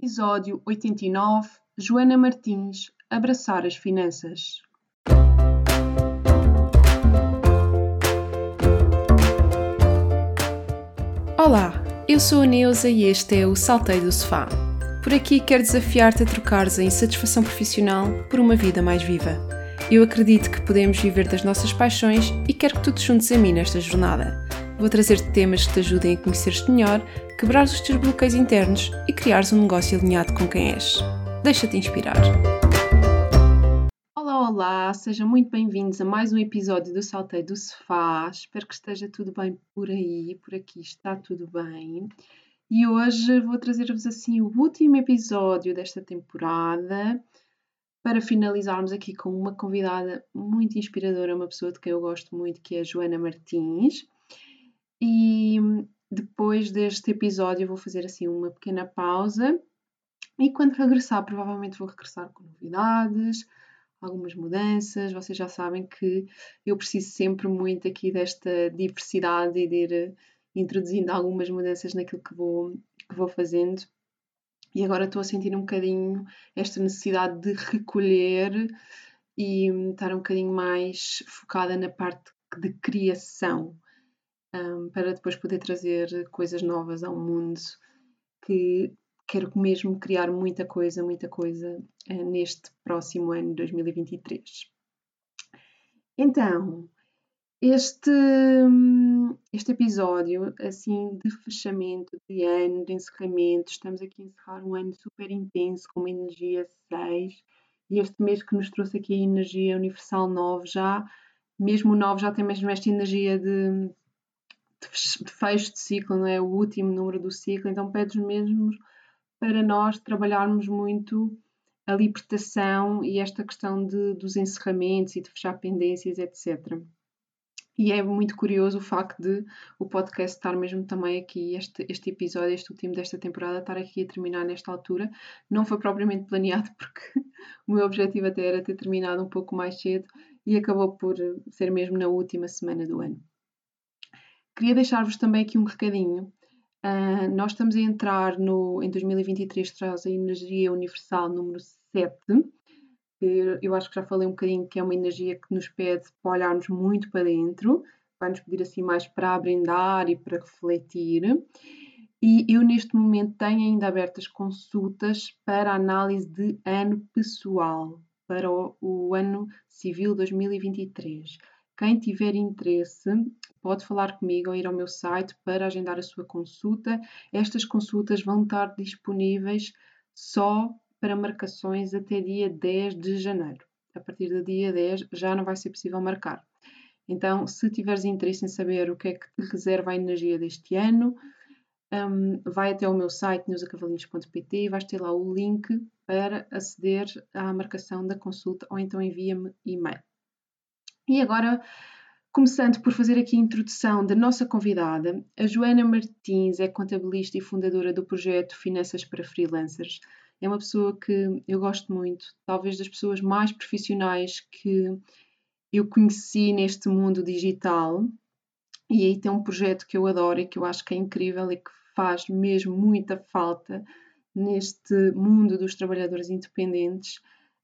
Episódio 89 Joana Martins Abraçar as finanças. Olá, eu sou a Neuza e este é o Saltei do Sofá. Por aqui quero desafiar-te a trocares a insatisfação profissional por uma vida mais viva. Eu acredito que podemos viver das nossas paixões e quero que tu te juntes a mim nesta jornada. Vou trazer-te temas que te ajudem a conhecer-te melhor, quebrar os teus bloqueios internos e criares um negócio alinhado com quem és. Deixa-te inspirar. Olá, olá, sejam muito bem-vindos a mais um episódio do Saltei do Sofá. Espero que esteja tudo bem por aí, por aqui está tudo bem. E hoje vou trazer-vos assim o último episódio desta temporada para finalizarmos aqui com uma convidada muito inspiradora, uma pessoa de quem eu gosto muito, que é a Joana Martins. E depois deste episódio vou fazer assim uma pequena pausa e quando regressar, provavelmente vou regressar com novidades, algumas mudanças. Vocês já sabem que eu preciso sempre muito aqui desta diversidade e de ir introduzindo algumas mudanças naquilo que vou, que vou fazendo. E agora estou a sentir um bocadinho esta necessidade de recolher e estar um bocadinho mais focada na parte de criação um, para depois poder trazer coisas novas ao mundo que quero mesmo criar muita coisa, muita coisa uh, neste próximo ano 2023. Então, este, este episódio, assim, de fechamento de ano, de encerramento, estamos aqui a encerrar um ano super intenso, com uma energia 6, e este mês que nos trouxe aqui a energia universal 9, já, mesmo o 9 já tem mesmo esta energia de fecho de ciclo, não é? O último número do ciclo, então pede mesmo para nós trabalharmos muito a libertação e esta questão de, dos encerramentos e de fechar pendências, etc. E é muito curioso o facto de o podcast estar mesmo também aqui, este, este episódio, este último desta temporada, estar aqui a terminar nesta altura. Não foi propriamente planeado, porque o meu objetivo até era ter terminado um pouco mais cedo e acabou por ser mesmo na última semana do ano. Queria deixar-vos também aqui um recadinho. Uh, nós estamos a entrar no, em 2023, traz a energia universal número 7, que eu acho que já falei um bocadinho que é uma energia que nos pede para olharmos muito para dentro, vai nos pedir assim mais para abrandar e para refletir. E eu neste momento tenho ainda abertas consultas para análise de ano pessoal, para o, o ano civil 2023. Quem tiver interesse pode falar comigo ou ir ao meu site para agendar a sua consulta. Estas consultas vão estar disponíveis só para marcações até dia 10 de janeiro. A partir do dia 10 já não vai ser possível marcar. Então, se tiveres interesse em saber o que é que te reserva a energia deste ano, um, vai até o meu site neusacavalinhos.pt e vais ter lá o link para aceder à marcação da consulta ou então envia-me e-mail. E agora, começando por fazer aqui a introdução da nossa convidada, a Joana Martins é contabilista e fundadora do projeto Finanças para Freelancers. É uma pessoa que eu gosto muito, talvez das pessoas mais profissionais que eu conheci neste mundo digital. E aí tem um projeto que eu adoro e que eu acho que é incrível e que faz mesmo muita falta neste mundo dos trabalhadores independentes,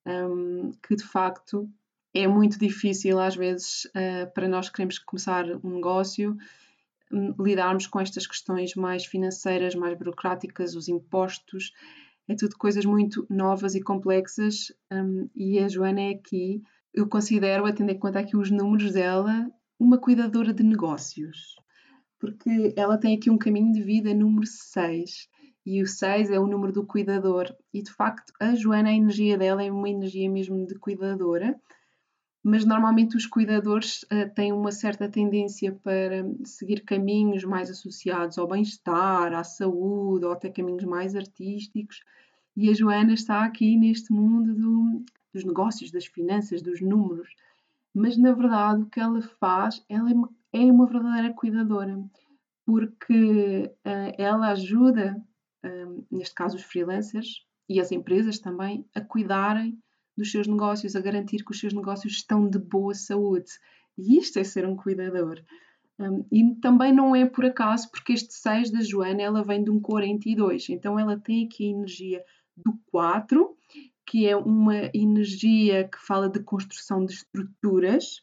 um, que de facto é muito difícil, às vezes, uh, para nós que queremos começar um negócio, um, lidarmos com estas questões mais financeiras, mais burocráticas, os impostos. É tudo coisas muito novas e complexas. Um, e a Joana é aqui, eu considero, tendo em conta aqui os números dela, uma cuidadora de negócios. Porque ela tem aqui um caminho de vida número 6 e o 6 é o número do cuidador. E de facto, a Joana, a energia dela é uma energia mesmo de cuidadora mas normalmente os cuidadores uh, têm uma certa tendência para seguir caminhos mais associados ao bem-estar, à saúde ou até caminhos mais artísticos. E a Joana está aqui neste mundo do, dos negócios, das finanças, dos números. Mas na verdade o que ela faz, ela é uma, é verdadeira cuidadora, porque uh, ela ajuda, uh, neste caso os freelancers e as empresas também, a cuidarem dos seus negócios, a garantir que os seus negócios estão de boa saúde. E isto é ser um cuidador. Um, e também não é por acaso, porque este 6 da Joana ela vem de um 42, então ela tem aqui a energia do 4, que é uma energia que fala de construção de estruturas,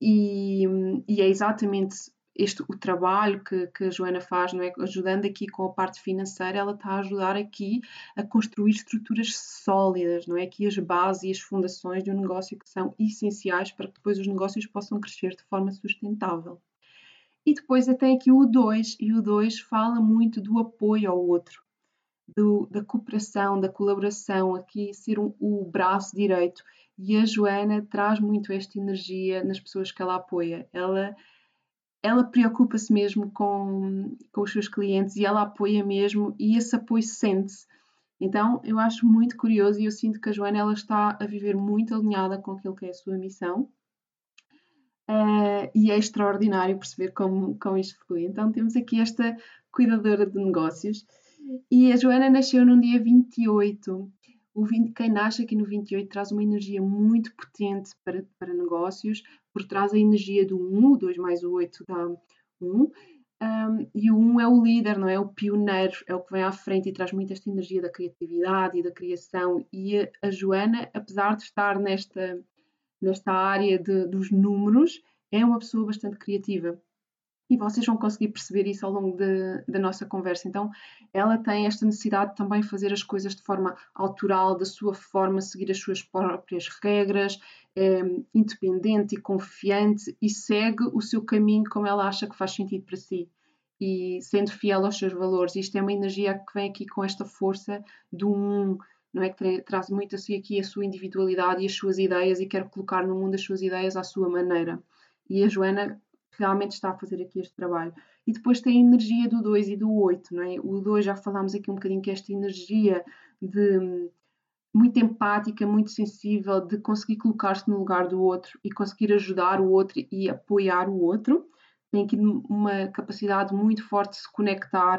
e, e é exatamente este, o trabalho que, que a Joana faz, não é? ajudando aqui com a parte financeira, ela está a ajudar aqui a construir estruturas sólidas, não é? Aqui as bases e as fundações de um negócio que são essenciais para que depois os negócios possam crescer de forma sustentável. E depois até aqui o 2, e o 2 fala muito do apoio ao outro, do, da cooperação, da colaboração, aqui ser um, o braço direito. E a Joana traz muito esta energia nas pessoas que ela apoia. Ela ela preocupa-se mesmo com, com os seus clientes e ela apoia mesmo e esse apoio sente-se. Então eu acho muito curioso e eu sinto que a Joana ela está a viver muito alinhada com aquilo que é a sua missão uh, e é extraordinário perceber como, como isto flui. Então temos aqui esta cuidadora de negócios e a Joana nasceu no dia 28 o 20, quem nasce aqui no 28 traz uma energia muito potente para, para negócios, por trás a energia do 1, o 2 mais o 8 dá 1, um, e o 1 é o líder, não é? O pioneiro, é o que vem à frente e traz muito esta energia da criatividade e da criação. E a, a Joana, apesar de estar nesta, nesta área de, dos números, é uma pessoa bastante criativa e vocês vão conseguir perceber isso ao longo de, da nossa conversa. Então, ela tem esta necessidade de também fazer as coisas de forma autoral, da sua forma, seguir as suas próprias regras, é, independente e confiante e segue o seu caminho como ela acha que faz sentido para si e sendo fiel aos seus valores. Isto é uma energia que vem aqui com esta força do um, não é que traz muito assim aqui a sua individualidade e as suas ideias e quer colocar no mundo as suas ideias à sua maneira. E a Joana realmente está a fazer aqui este trabalho. E depois tem a energia do 2 e do 8, não é? O 2 já falámos aqui um bocadinho que é esta energia de muito empática, muito sensível, de conseguir colocar-se no lugar do outro e conseguir ajudar o outro e apoiar o outro. Tem aqui uma capacidade muito forte de se conectar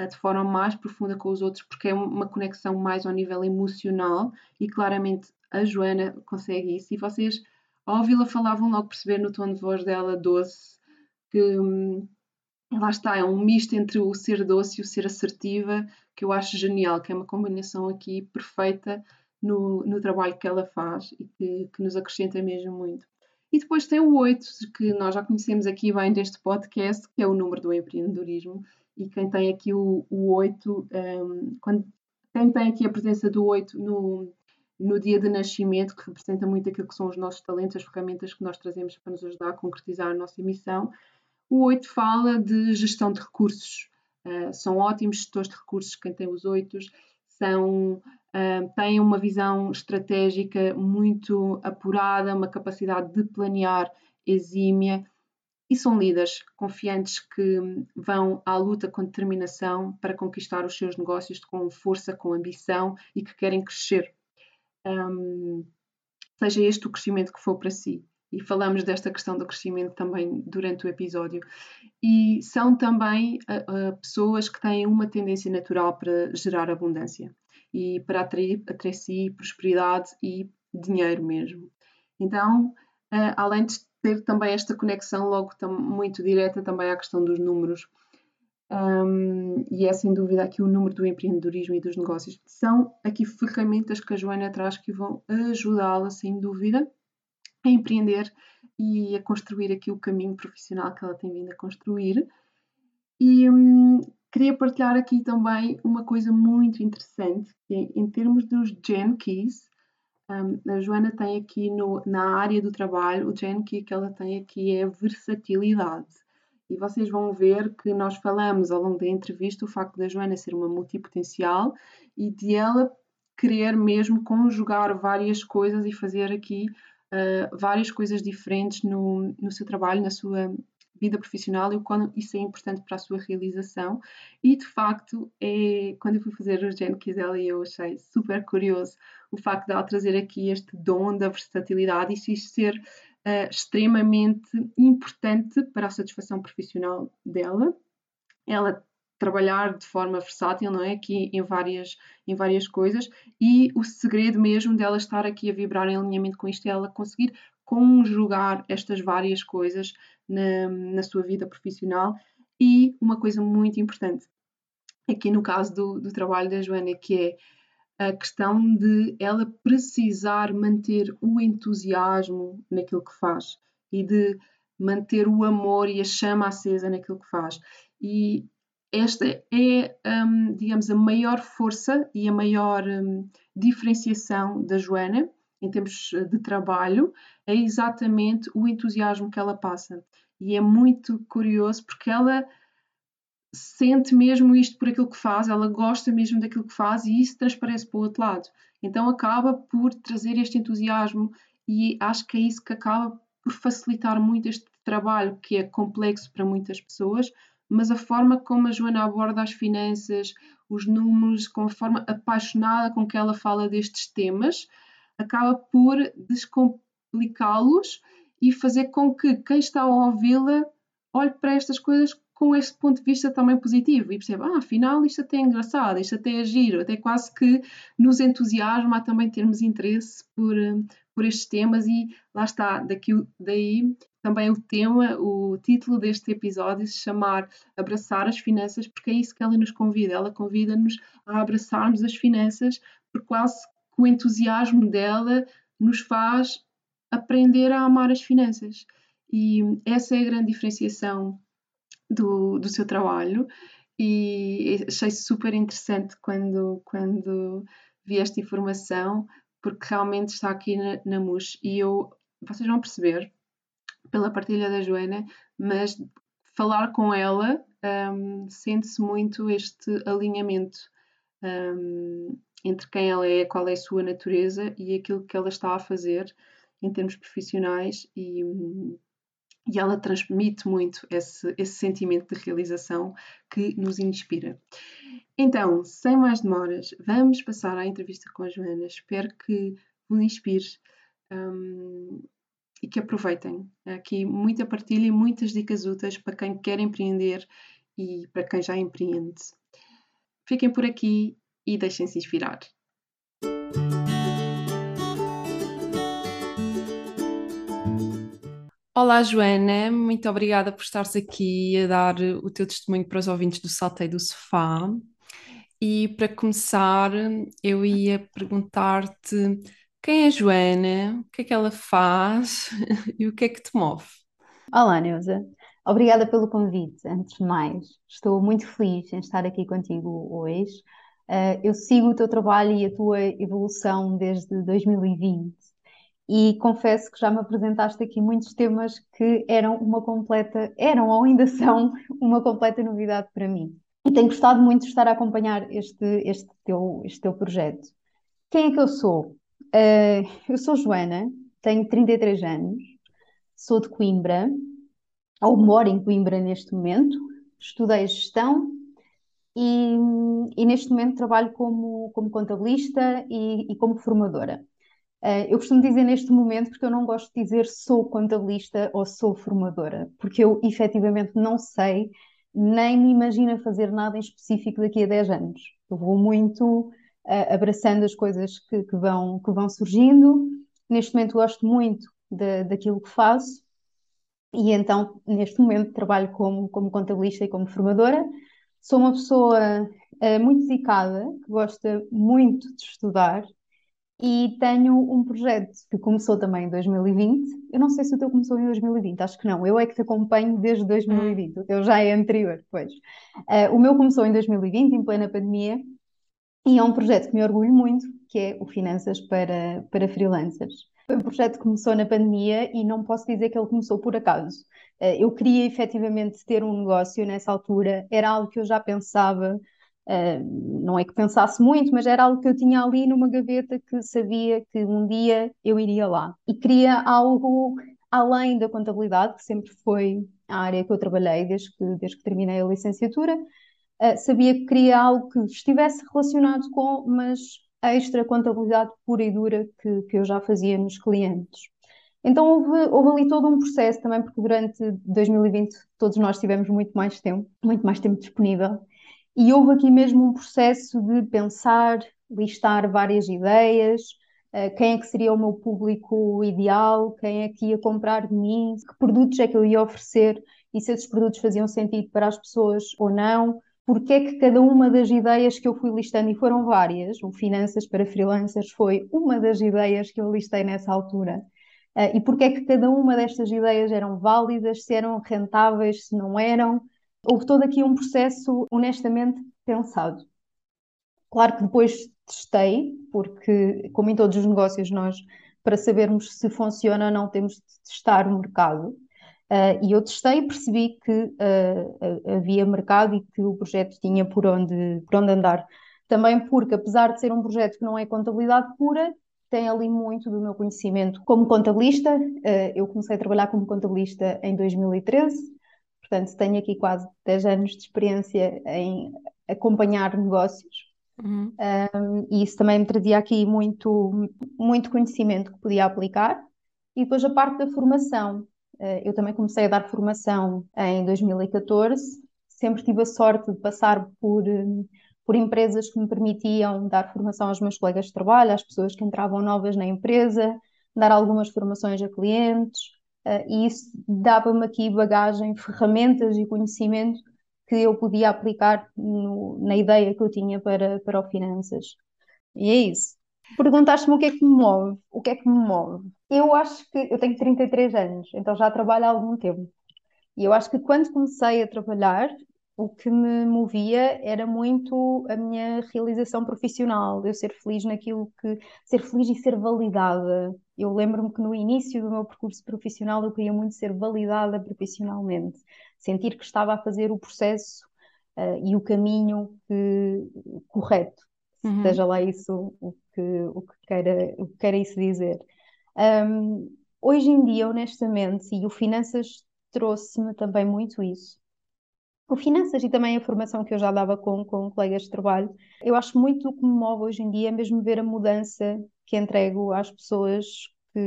uh, de forma mais profunda com os outros, porque é uma conexão mais ao nível emocional e claramente a Joana consegue isso. E vocês ao ouvi-la falar vão logo perceber no tom de voz dela doce que hum, lá está, é um misto entre o ser doce e o ser assertiva que eu acho genial, que é uma combinação aqui perfeita no, no trabalho que ela faz e que, que nos acrescenta mesmo muito. E depois tem o 8, que nós já conhecemos aqui bem deste podcast, que é o número do empreendedorismo. E quem tem aqui o, o 8, um, quando, quem tem aqui a presença do 8 no, no dia de nascimento, que representa muito aquilo que são os nossos talentos, as ferramentas que nós trazemos para nos ajudar a concretizar a nossa missão. O 8 fala de gestão de recursos. Uh, são ótimos gestores de recursos quem tem os 8, são, uh, têm uma visão estratégica muito apurada, uma capacidade de planear exímia e são líderes confiantes que vão à luta com determinação para conquistar os seus negócios com força, com ambição e que querem crescer um, seja este o crescimento que for para si. E falamos desta questão do crescimento também durante o episódio. E são também uh, pessoas que têm uma tendência natural para gerar abundância e para atrair, atrair si prosperidade e dinheiro mesmo. Então, uh, além de ter também esta conexão logo muito direta também à questão dos números, um, e é sem dúvida aqui o número do empreendedorismo e dos negócios. São aqui ferramentas que a Joana traz que vão ajudá-la, sem dúvida, a empreender e a construir aqui o caminho profissional que ela tem vindo a construir. E um, queria partilhar aqui também uma coisa muito interessante, que é em termos dos Gen Keys, um, a Joana tem aqui no, na área do trabalho, o Gen Key que ela tem aqui é versatilidade. E vocês vão ver que nós falamos ao longo da entrevista o facto da Joana ser uma multipotencial e de ela querer mesmo conjugar várias coisas e fazer aqui uh, várias coisas diferentes no, no seu trabalho, na sua vida profissional e o quanto isso é importante para a sua realização. E de facto, é, quando eu fui fazer o Gen Quizel, eu achei super curioso o facto de ela trazer aqui este dom da versatilidade e isso ser uh, extremamente importante para a satisfação profissional dela. Ela trabalhar de forma versátil, não é? Aqui em várias, em várias coisas. E o segredo mesmo dela estar aqui a vibrar em alinhamento com isto é ela conseguir conjugar estas várias coisas na, na sua vida profissional. E uma coisa muito importante, aqui no caso do, do trabalho da Joana, que é a questão de ela precisar manter o entusiasmo naquilo que faz e de manter o amor e a chama acesa naquilo que faz. E esta é, um, digamos, a maior força e a maior um, diferenciação da Joana em termos de trabalho, é exatamente o entusiasmo que ela passa. E é muito curioso porque ela sente mesmo isto por aquilo que faz, ela gosta mesmo daquilo que faz e isso transparece para o outro lado. Então acaba por trazer este entusiasmo e acho que é isso que acaba por facilitar muito este trabalho que é complexo para muitas pessoas, mas a forma como a Joana aborda as finanças, os números, com a forma apaixonada com que ela fala destes temas, acaba por descomplicá-los e fazer com que quem está a ouvi-la olhe para estas coisas com este ponto de vista também positivo e perceba, ah, afinal isto até é engraçado, isto até é giro, até quase que nos entusiasma a também termos interesse por, por estes temas e lá está, daqui, daí também o tema, o título deste episódio se chamar Abraçar as Finanças, porque é isso que ela nos convida, ela convida-nos a abraçarmos as finanças, por quase que o entusiasmo dela nos faz aprender a amar as finanças. E essa é a grande diferenciação do, do seu trabalho e achei super interessante quando, quando vi esta informação, porque realmente está aqui na, na MUS. E eu, vocês vão perceber pela partilha da Joana, mas falar com ela um, sente-se muito este alinhamento um, entre quem ela é, qual é a sua natureza e aquilo que ela está a fazer em termos profissionais e, e ela transmite muito esse, esse sentimento de realização que nos inspira. Então, sem mais demoras, vamos passar à entrevista com a Joana. Espero que vos inspire um, e que aproveitem. Aqui muita partilha e muitas dicas úteis para quem quer empreender e para quem já empreende. Fiquem por aqui e deixem-se inspirar. Olá, Joana, muito obrigada por estares aqui a dar o teu testemunho para os ouvintes do Saltei do Sofá. E para começar, eu ia perguntar-te quem é Joana, o que é que ela faz e o que é que te move? Olá, Neuza. Obrigada pelo convite, antes de mais. Estou muito feliz em estar aqui contigo hoje. Uh, eu sigo o teu trabalho e a tua evolução desde 2020 e confesso que já me apresentaste aqui muitos temas que eram uma completa, eram ou ainda são uma completa novidade para mim. E tenho gostado muito de estar a acompanhar este, este, teu, este teu projeto. Quem é que eu sou? Uh, eu sou Joana, tenho 33 anos, sou de Coimbra, ou moro em Coimbra neste momento, estudei gestão e, e neste momento trabalho como, como contabilista e, e como formadora. Uh, eu costumo dizer neste momento, porque eu não gosto de dizer sou contabilista ou sou formadora, porque eu efetivamente não sei, nem me imagino fazer nada em específico daqui a 10 anos. Eu vou muito uh, abraçando as coisas que, que, vão, que vão surgindo. Neste momento gosto muito de, daquilo que faço e então, neste momento, trabalho como, como contabilista e como formadora. Sou uma pessoa uh, muito dedicada, que gosta muito de estudar e tenho um projeto que começou também em 2020. Eu não sei se o teu começou em 2020, acho que não. Eu é que te acompanho desde 2020, hum. o teu já é anterior, pois. Uh, o meu começou em 2020, em plena pandemia, e é um projeto que me orgulho muito, que é o Finanças para, para Freelancers. Foi um projeto que começou na pandemia e não posso dizer que ele começou por acaso. Uh, eu queria efetivamente ter um negócio nessa altura, era algo que eu já pensava Uh, não é que pensasse muito, mas era algo que eu tinha ali numa gaveta que sabia que um dia eu iria lá. E queria algo além da contabilidade, que sempre foi a área que eu trabalhei desde que, desde que terminei a licenciatura. Uh, sabia que queria algo que estivesse relacionado com, mas a extra contabilidade pura e dura que, que eu já fazia nos clientes. Então houve, houve ali todo um processo também, porque durante 2020 todos nós tivemos muito mais tempo, muito mais tempo disponível e houve aqui mesmo um processo de pensar, listar várias ideias, uh, quem é que seria o meu público ideal, quem é que ia comprar de mim, que produtos é que eu ia oferecer e se esses produtos faziam sentido para as pessoas ou não. Porque é que cada uma das ideias que eu fui listando, e foram várias, o Finanças para Freelancers foi uma das ideias que eu listei nessa altura, uh, e porque é que cada uma destas ideias eram válidas, se eram rentáveis, se não eram. Houve todo aqui um processo honestamente pensado. Claro que depois testei, porque, como em todos os negócios, nós, para sabermos se funciona ou não, temos de testar o mercado. Uh, e eu testei e percebi que uh, havia mercado e que o projeto tinha por onde, por onde andar. Também porque, apesar de ser um projeto que não é contabilidade pura, tem ali muito do meu conhecimento como contabilista. Eu comecei a trabalhar como contabilista em 2013, portanto, tenho aqui quase 10 anos de experiência em acompanhar negócios. Uhum. Um, e isso também me trazia aqui muito, muito conhecimento que podia aplicar. E depois a parte da formação. Uh, eu também comecei a dar formação em 2014. Sempre tive a sorte de passar por, por empresas que me permitiam dar formação aos meus colegas de trabalho, às pessoas que entravam novas na empresa, dar algumas formações a clientes. Uh, e isso dava-me aqui bagagem, ferramentas e conhecimento que eu podia aplicar no, na ideia que eu tinha para, para o Finanças. E é isso. Perguntaste-me o que é que me move. O que é que me move? Eu acho que eu tenho 33 anos, então já trabalho há algum tempo. E eu acho que quando comecei a trabalhar, o que me movia era muito a minha realização profissional, eu ser feliz naquilo que. ser feliz e ser validada. Eu lembro-me que no início do meu percurso profissional eu queria muito ser validada profissionalmente sentir que estava a fazer o processo uh, e o caminho que, correto, uhum. seja lá isso o que, o que, queira, o que queira isso dizer. Um, hoje em dia, honestamente, e o Finanças trouxe-me também muito isso. O Finanças e também a formação que eu já dava com, com colegas de trabalho, eu acho muito o que me move hoje em dia é mesmo ver a mudança que entrego às pessoas que,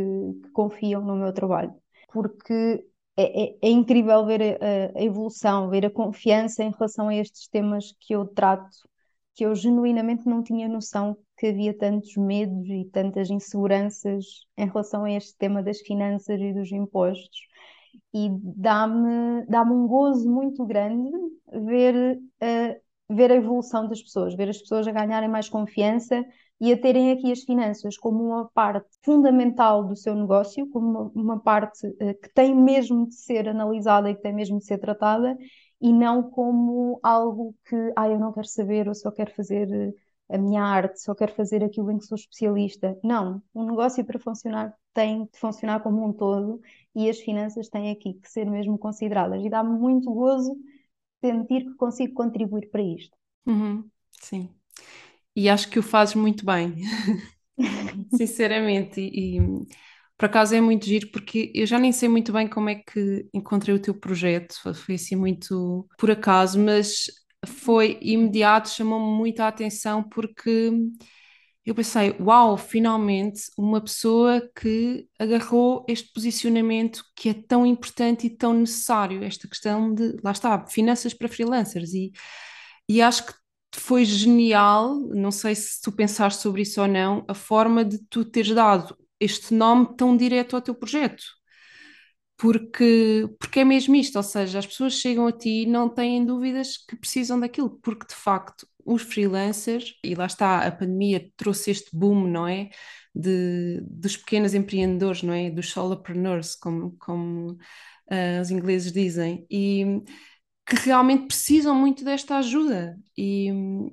que confiam no meu trabalho. Porque é, é, é, incrível ver a, a, evolução, ver a confiança em relação a estes temas que eu trato, que eu genuinamente não tinha noção que havia tantos medos e tantas inseguranças em relação a este tema das finanças e dos impostos. E dá-me dá um gozo muito grande ver, uh, ver a evolução das pessoas, ver as pessoas a ganharem mais confiança e a terem aqui as finanças como uma parte fundamental do seu negócio, como uma, uma parte uh, que tem mesmo de ser analisada e que tem mesmo de ser tratada, e não como algo que, ah, eu não quero saber, ou só quero fazer uh, a minha arte, só quero fazer aquilo em que sou especialista. Não, um negócio para funcionar tem de funcionar como um todo e as finanças têm aqui que ser mesmo consideradas. E dá-me muito gozo sentir que consigo contribuir para isto. Uhum, sim e acho que o fazes muito bem, sinceramente. E, e, por acaso é muito giro, porque eu já nem sei muito bem como é que encontrei o teu projeto, foi assim muito por acaso, mas foi imediato, chamou-me muito a atenção, porque eu pensei, uau, finalmente uma pessoa que agarrou este posicionamento que é tão importante e tão necessário, esta questão de, lá está, finanças para freelancers. E, e acho que foi genial, não sei se tu pensaste sobre isso ou não, a forma de tu teres dado este nome tão direto ao teu projeto. Porque, porque é mesmo isto, ou seja, as pessoas chegam a ti e não têm dúvidas que precisam daquilo, porque de facto os freelancers, e lá está, a pandemia trouxe este boom, não é? De, dos pequenos empreendedores, não é? Dos solopreneurs, como, como uh, os ingleses dizem. E que realmente precisam muito desta ajuda e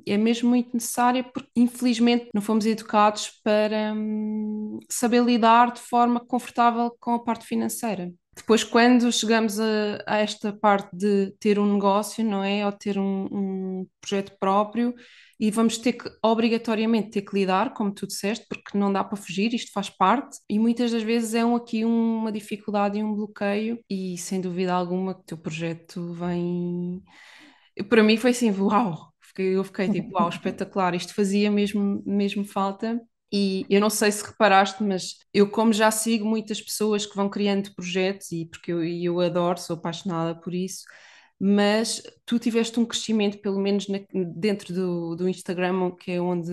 é mesmo muito necessária porque infelizmente não fomos educados para hum, saber lidar de forma confortável com a parte financeira. Depois, quando chegamos a, a esta parte de ter um negócio, não é? Ou ter um, um projeto próprio, e vamos ter que, obrigatoriamente, ter que lidar, como tu disseste, porque não dá para fugir, isto faz parte, e muitas das vezes é um, aqui uma dificuldade e um bloqueio, e sem dúvida alguma que o teu projeto vem. Para mim foi assim, uau! Eu fiquei tipo, uau, espetacular, isto fazia mesmo, mesmo falta. E eu não sei se reparaste, mas eu, como já sigo muitas pessoas que vão criando projetos, e porque eu, eu adoro, sou apaixonada por isso, mas tu tiveste um crescimento, pelo menos na, dentro do, do Instagram, que é onde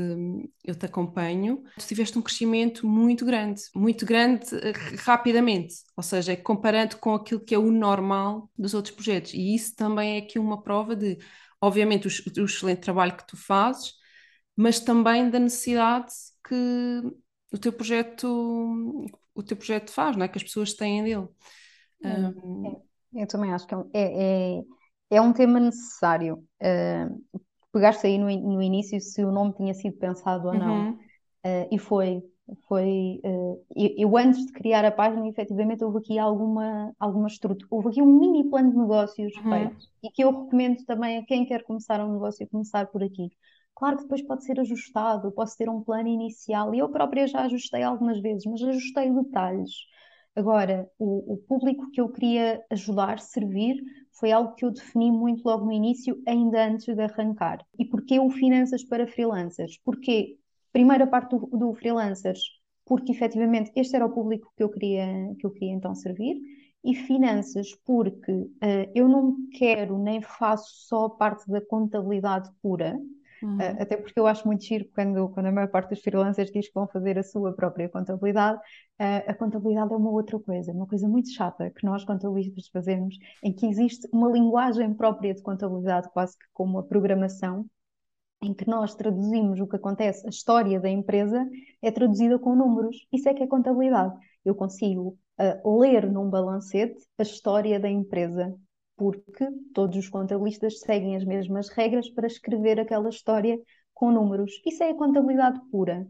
eu te acompanho, tu tiveste um crescimento muito grande, muito grande eh, rapidamente, ou seja, comparando com aquilo que é o normal dos outros projetos. E isso também é aqui uma prova de, obviamente, o, o excelente trabalho que tu fazes, mas também da necessidade que o teu projeto o teu projeto faz, não é? Que as pessoas têm dele. Um... Eu também acho que é, é, é é um tema necessário. Uh, pegaste aí no, no início se o nome tinha sido pensado ou não. Uh, e foi. foi uh, eu, eu, antes de criar a página, efetivamente, houve aqui alguma, alguma estrutura, houve aqui um mini plano de negócios uhum. feito e que eu recomendo também a quem quer começar um negócio começar por aqui. Claro que depois pode ser ajustado, posso ter um plano inicial e eu própria já ajustei algumas vezes, mas ajustei detalhes. Agora, o, o público que eu queria ajudar, servir, foi algo que eu defini muito logo no início, ainda antes de arrancar. E porquê o Finanças para Freelancers? Porque, primeira parte do, do Freelancers, porque efetivamente este era o público que eu queria, que eu queria então servir, e finanças, porque uh, eu não quero nem faço só parte da contabilidade pura, Uhum. Uh, até porque eu acho muito giro quando, quando a maior parte dos freelancers diz que vão fazer a sua própria contabilidade. Uh, a contabilidade é uma outra coisa, uma coisa muito chata que nós contabilistas fazemos, em que existe uma linguagem própria de contabilidade, quase que como a programação, em que nós traduzimos o que acontece, a história da empresa é traduzida com números. Isso é que é contabilidade. Eu consigo uh, ler num balancete a história da empresa porque todos os contabilistas seguem as mesmas regras para escrever aquela história com números. Isso é a contabilidade pura,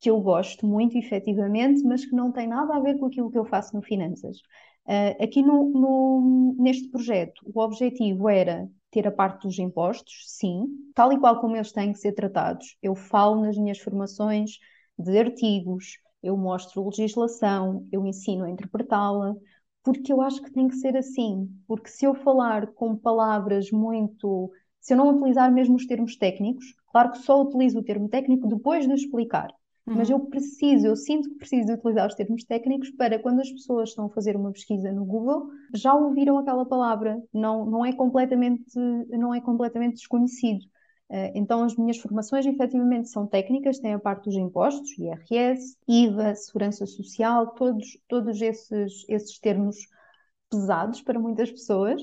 que eu gosto muito, efetivamente, mas que não tem nada a ver com aquilo que eu faço no Finanças. Uh, aqui no, no, neste projeto, o objetivo era ter a parte dos impostos, sim, tal e qual como eles têm que ser tratados. Eu falo nas minhas formações de artigos, eu mostro legislação, eu ensino a interpretá-la, porque eu acho que tem que ser assim. Porque se eu falar com palavras muito. Se eu não utilizar mesmo os termos técnicos, claro que só utilizo o termo técnico depois de explicar. Uhum. Mas eu preciso, eu sinto que preciso utilizar os termos técnicos para quando as pessoas estão a fazer uma pesquisa no Google, já ouviram aquela palavra, não, não, é, completamente, não é completamente desconhecido. Eh, então, as minhas formações efetivamente são técnicas, têm a parte dos impostos, IRS, IVA, Segurança Social, todos, todos esses, esses termos pesados para muitas pessoas,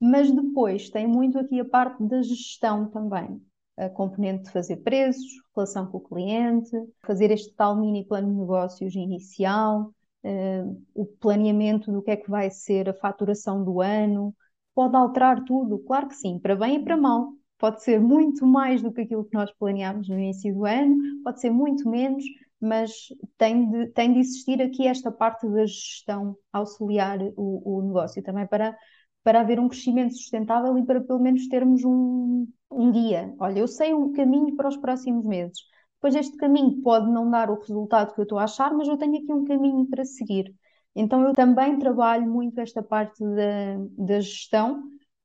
mas depois tem muito aqui a parte da gestão também. A componente de fazer preços, relação com o cliente, fazer este tal mini plano de negócios inicial, uh, o planeamento do que é que vai ser a faturação do ano, pode alterar tudo, claro que sim, para bem e para mal pode ser muito mais do que aquilo que nós planeámos no início do ano, pode ser muito menos, mas tem de, tem de existir aqui esta parte da gestão auxiliar o, o negócio também para, para haver um crescimento sustentável e para pelo menos termos um, um guia. Olha, eu sei um caminho para os próximos meses. Depois este caminho pode não dar o resultado que eu estou a achar, mas eu tenho aqui um caminho para seguir. Então eu também trabalho muito esta parte da, da gestão,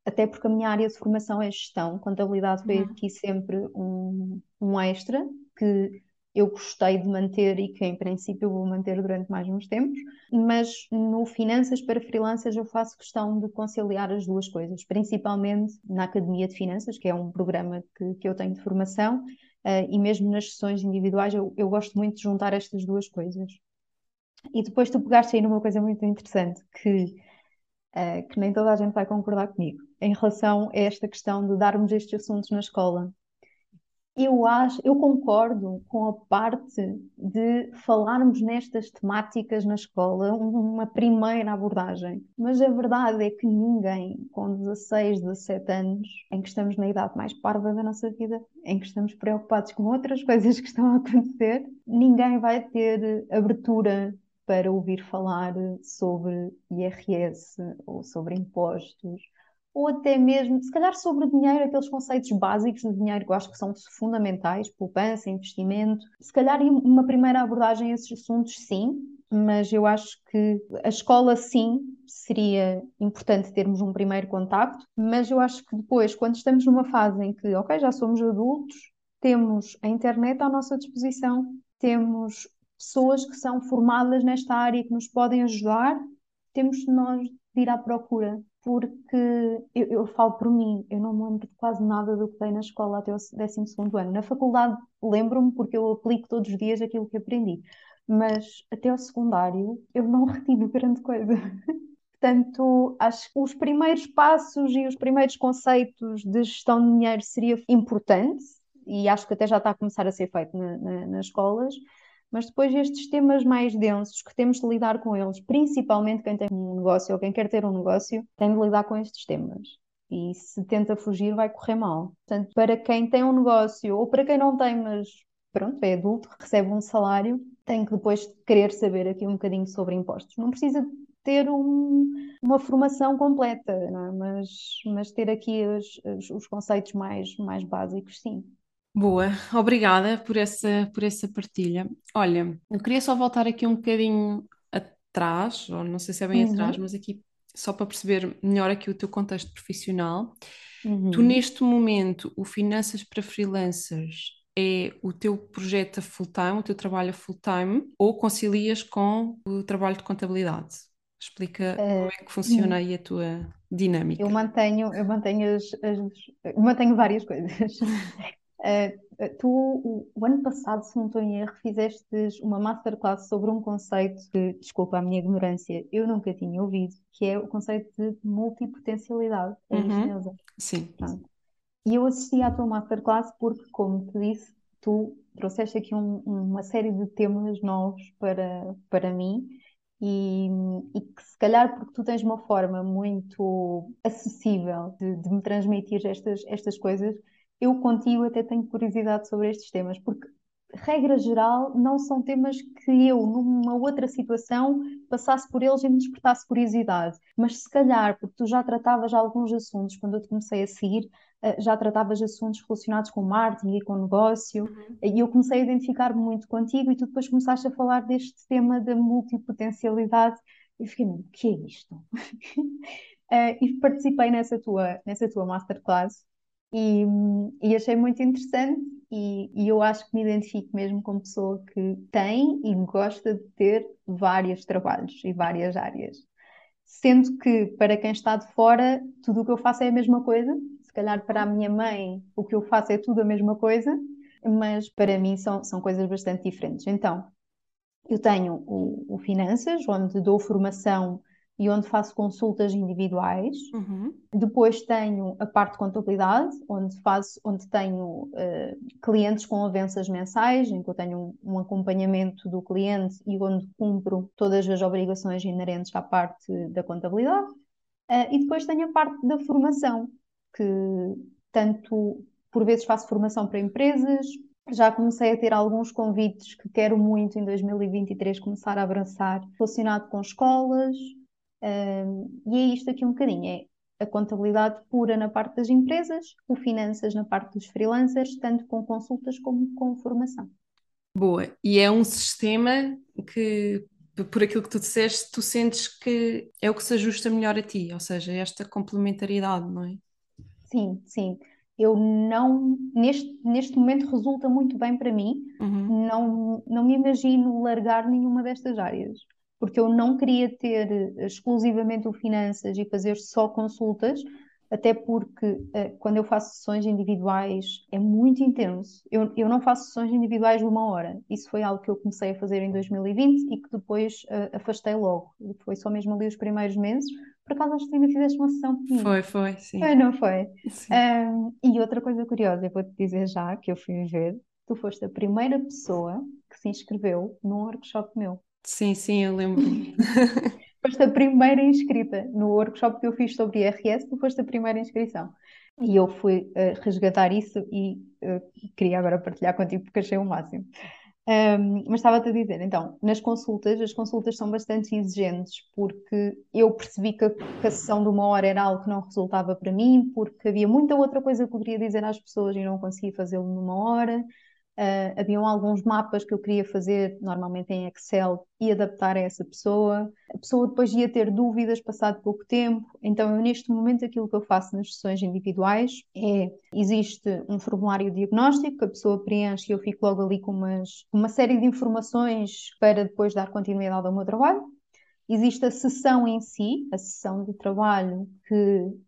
até porque a minha área de formação é gestão, contabilidade foi uhum. aqui sempre um, um extra que eu gostei de manter e que em princípio eu vou manter durante mais uns tempos, mas no Finanças para Freelancers eu faço questão de conciliar as duas coisas, principalmente na Academia de Finanças, que é um programa que, que eu tenho de formação, uh, e mesmo nas sessões individuais eu, eu gosto muito de juntar estas duas coisas. E depois tu pegaste aí numa coisa muito interessante, que, uh, que nem toda a gente vai concordar comigo em relação a esta questão de darmos estes assuntos na escola. Eu acho, eu concordo com a parte de falarmos nestas temáticas na escola, uma primeira abordagem. Mas a verdade é que ninguém com 16, 17 anos, em que estamos na idade mais parva da nossa vida, em que estamos preocupados com outras coisas que estão a acontecer, ninguém vai ter abertura para ouvir falar sobre IRS ou sobre impostos ou até mesmo, se calhar, sobre dinheiro, aqueles conceitos básicos do dinheiro que eu acho que são fundamentais, poupança, investimento. Se calhar, uma primeira abordagem a esses assuntos, sim, mas eu acho que a escola, sim, seria importante termos um primeiro contacto, mas eu acho que depois, quando estamos numa fase em que, ok, já somos adultos, temos a internet à nossa disposição, temos pessoas que são formadas nesta área e que nos podem ajudar, temos nós de ir à procura porque eu, eu, falo por mim, eu não me lembro de quase nada do que dei na escola até o 12 ano. Na faculdade lembro-me porque eu aplico todos os dias aquilo que aprendi, mas até o secundário eu não retive grande coisa. Portanto, acho que os primeiros passos e os primeiros conceitos de gestão de dinheiro seria importante, e acho que até já está a começar a ser feito na, na, nas escolas, mas depois estes temas mais densos que temos de lidar com eles, principalmente quem tem um negócio ou quem quer ter um negócio, tem de lidar com estes temas. E se tenta fugir, vai correr mal. Portanto, para quem tem um negócio ou para quem não tem, mas pronto, é adulto, recebe um salário, tem que depois querer saber aqui um bocadinho sobre impostos. Não precisa ter um, uma formação completa, é? mas, mas ter aqui os, os, os conceitos mais, mais básicos, sim. Boa, obrigada por essa, por essa partilha. Olha, eu queria só voltar aqui um bocadinho atrás, ou não sei se é bem atrás, Uhum, mas aqui só para perceber melhor aqui o teu contexto profissional. Tu, uhum. neste momento, o Finanças para Freelancers é o teu projeto a full-time, o teu trabalho a full-time, ou concilias com o trabalho de contabilidade? Explica como Eh, é que funciona aí a tua eu dinâmica. mantenho, eu mantenho as, as- eu mantenho várias coisas. Eh, tu, o, o ano passado, se não estou em erro, fizeste uma masterclass sobre um conceito que, desculpa a minha ignorância, eu nunca tinha ouvido, que é o conceito de multipotencialidade. É isto, Uhum, Neuza? sim. Pronto. E eu assisti à tua masterclass porque, como te disse, tu trouxeste aqui um- uma série de temas novos para, para mim e, e que se calhar porque tu tens uma forma muito acessível de, de me transmitir estas, estas coisas, eu contigo até tenho curiosidade sobre estes temas, porque regra geral não são temas que eu, numa outra situação, passasse por eles e me despertasse curiosidade. Mas se calhar, porque tu já tratavas alguns assuntos quando eu te comecei a seguir, eh, já tratavas assuntos relacionados com marketing e com negócio, Uhum. e eu comecei a identificar-me muito contigo, e tu depois começaste a falar deste tema da multipotencialidade. E fiquei, o que é isto? Eh, e participei nessa tua, nessa tua masterclass e, e achei muito interessante. E, e eu acho que me identifico mesmo como pessoa que tem e gosta de ter vários trabalhos e várias áreas. Sendo que para quem está de fora, tudo o que eu faço é a mesma coisa. Se calhar para a minha mãe, o que eu faço é tudo a mesma coisa, mas para mim são, são coisas bastante diferentes. Então, eu tenho o, o Finanças, onde dou formação e onde faço consultas individuais. Uhum. Depois tenho a parte de contabilidade, onde faço, onde tenho eh, clientes com avanças mensais, em que eu tenho um, um acompanhamento do cliente e onde cumpro todas as obrigações inerentes à parte da contabilidade. Eh, e depois tenho a parte da formação, que tanto por vezes faço formação para empresas, já comecei a ter alguns convites que quero muito em 2023 começar a abraçar, relacionado com escolas, um, e é isto aqui um bocadinho: é a contabilidade pura na parte das empresas, o finanças na parte dos freelancers, tanto com consultas como com formação. Boa. E é um sistema que, por aquilo que tu disseste, tu sentes que é o que se ajusta melhor a ti, ou seja, esta complementaridade, não é? Sim, sim. Eu não, neste, neste momento resulta muito bem para mim, Uhum. não, não me imagino largar nenhuma destas áreas, porque eu não queria ter eh, exclusivamente o finanças e fazer só consultas, até porque eh, quando eu faço sessões individuais é muito intenso. Eu, eu não faço sessões individuais de uma hora. Isso foi algo que eu comecei a fazer em 2020 e que depois eh, afastei logo. Foi só mesmo ali os primeiros meses. Por acaso acho que ainda fizeste uma sessão comigo. Foi, foi, Foi, sim. não foi? Sim. Ahm, e outra coisa curiosa, eu vou-te dizer já, que eu fui ver, tu foste a primeira pessoa que se inscreveu num workshop meu. Sim, sim, eu lembro. Foste a primeira inscrita no workshop que eu fiz sobre IRS, tu foste a primeira inscrição. E eu fui eh, resgatar isso e eh, queria agora partilhar contigo porque achei o máximo. Um, mas estava-te a dizer, então, nas consultas, as consultas são bastante exigentes porque eu percebi que a, que a sessão de uma hora era algo que não resultava para mim, porque havia muita outra coisa que eu queria dizer às pessoas e não conseguia fazê-lo numa hora. Uh, haviam alguns mapas que eu queria fazer, normalmente em Excel, e adaptar a essa pessoa. A pessoa depois ia ter dúvidas passado pouco tempo. Então, eu, neste momento, aquilo que eu faço nas sessões individuais é: existe um formulário diagnóstico que a pessoa preenche e eu fico logo ali com umas, uma série de informações para depois dar continuidade ao meu trabalho. Existe a sessão em si, a sessão de trabalho, que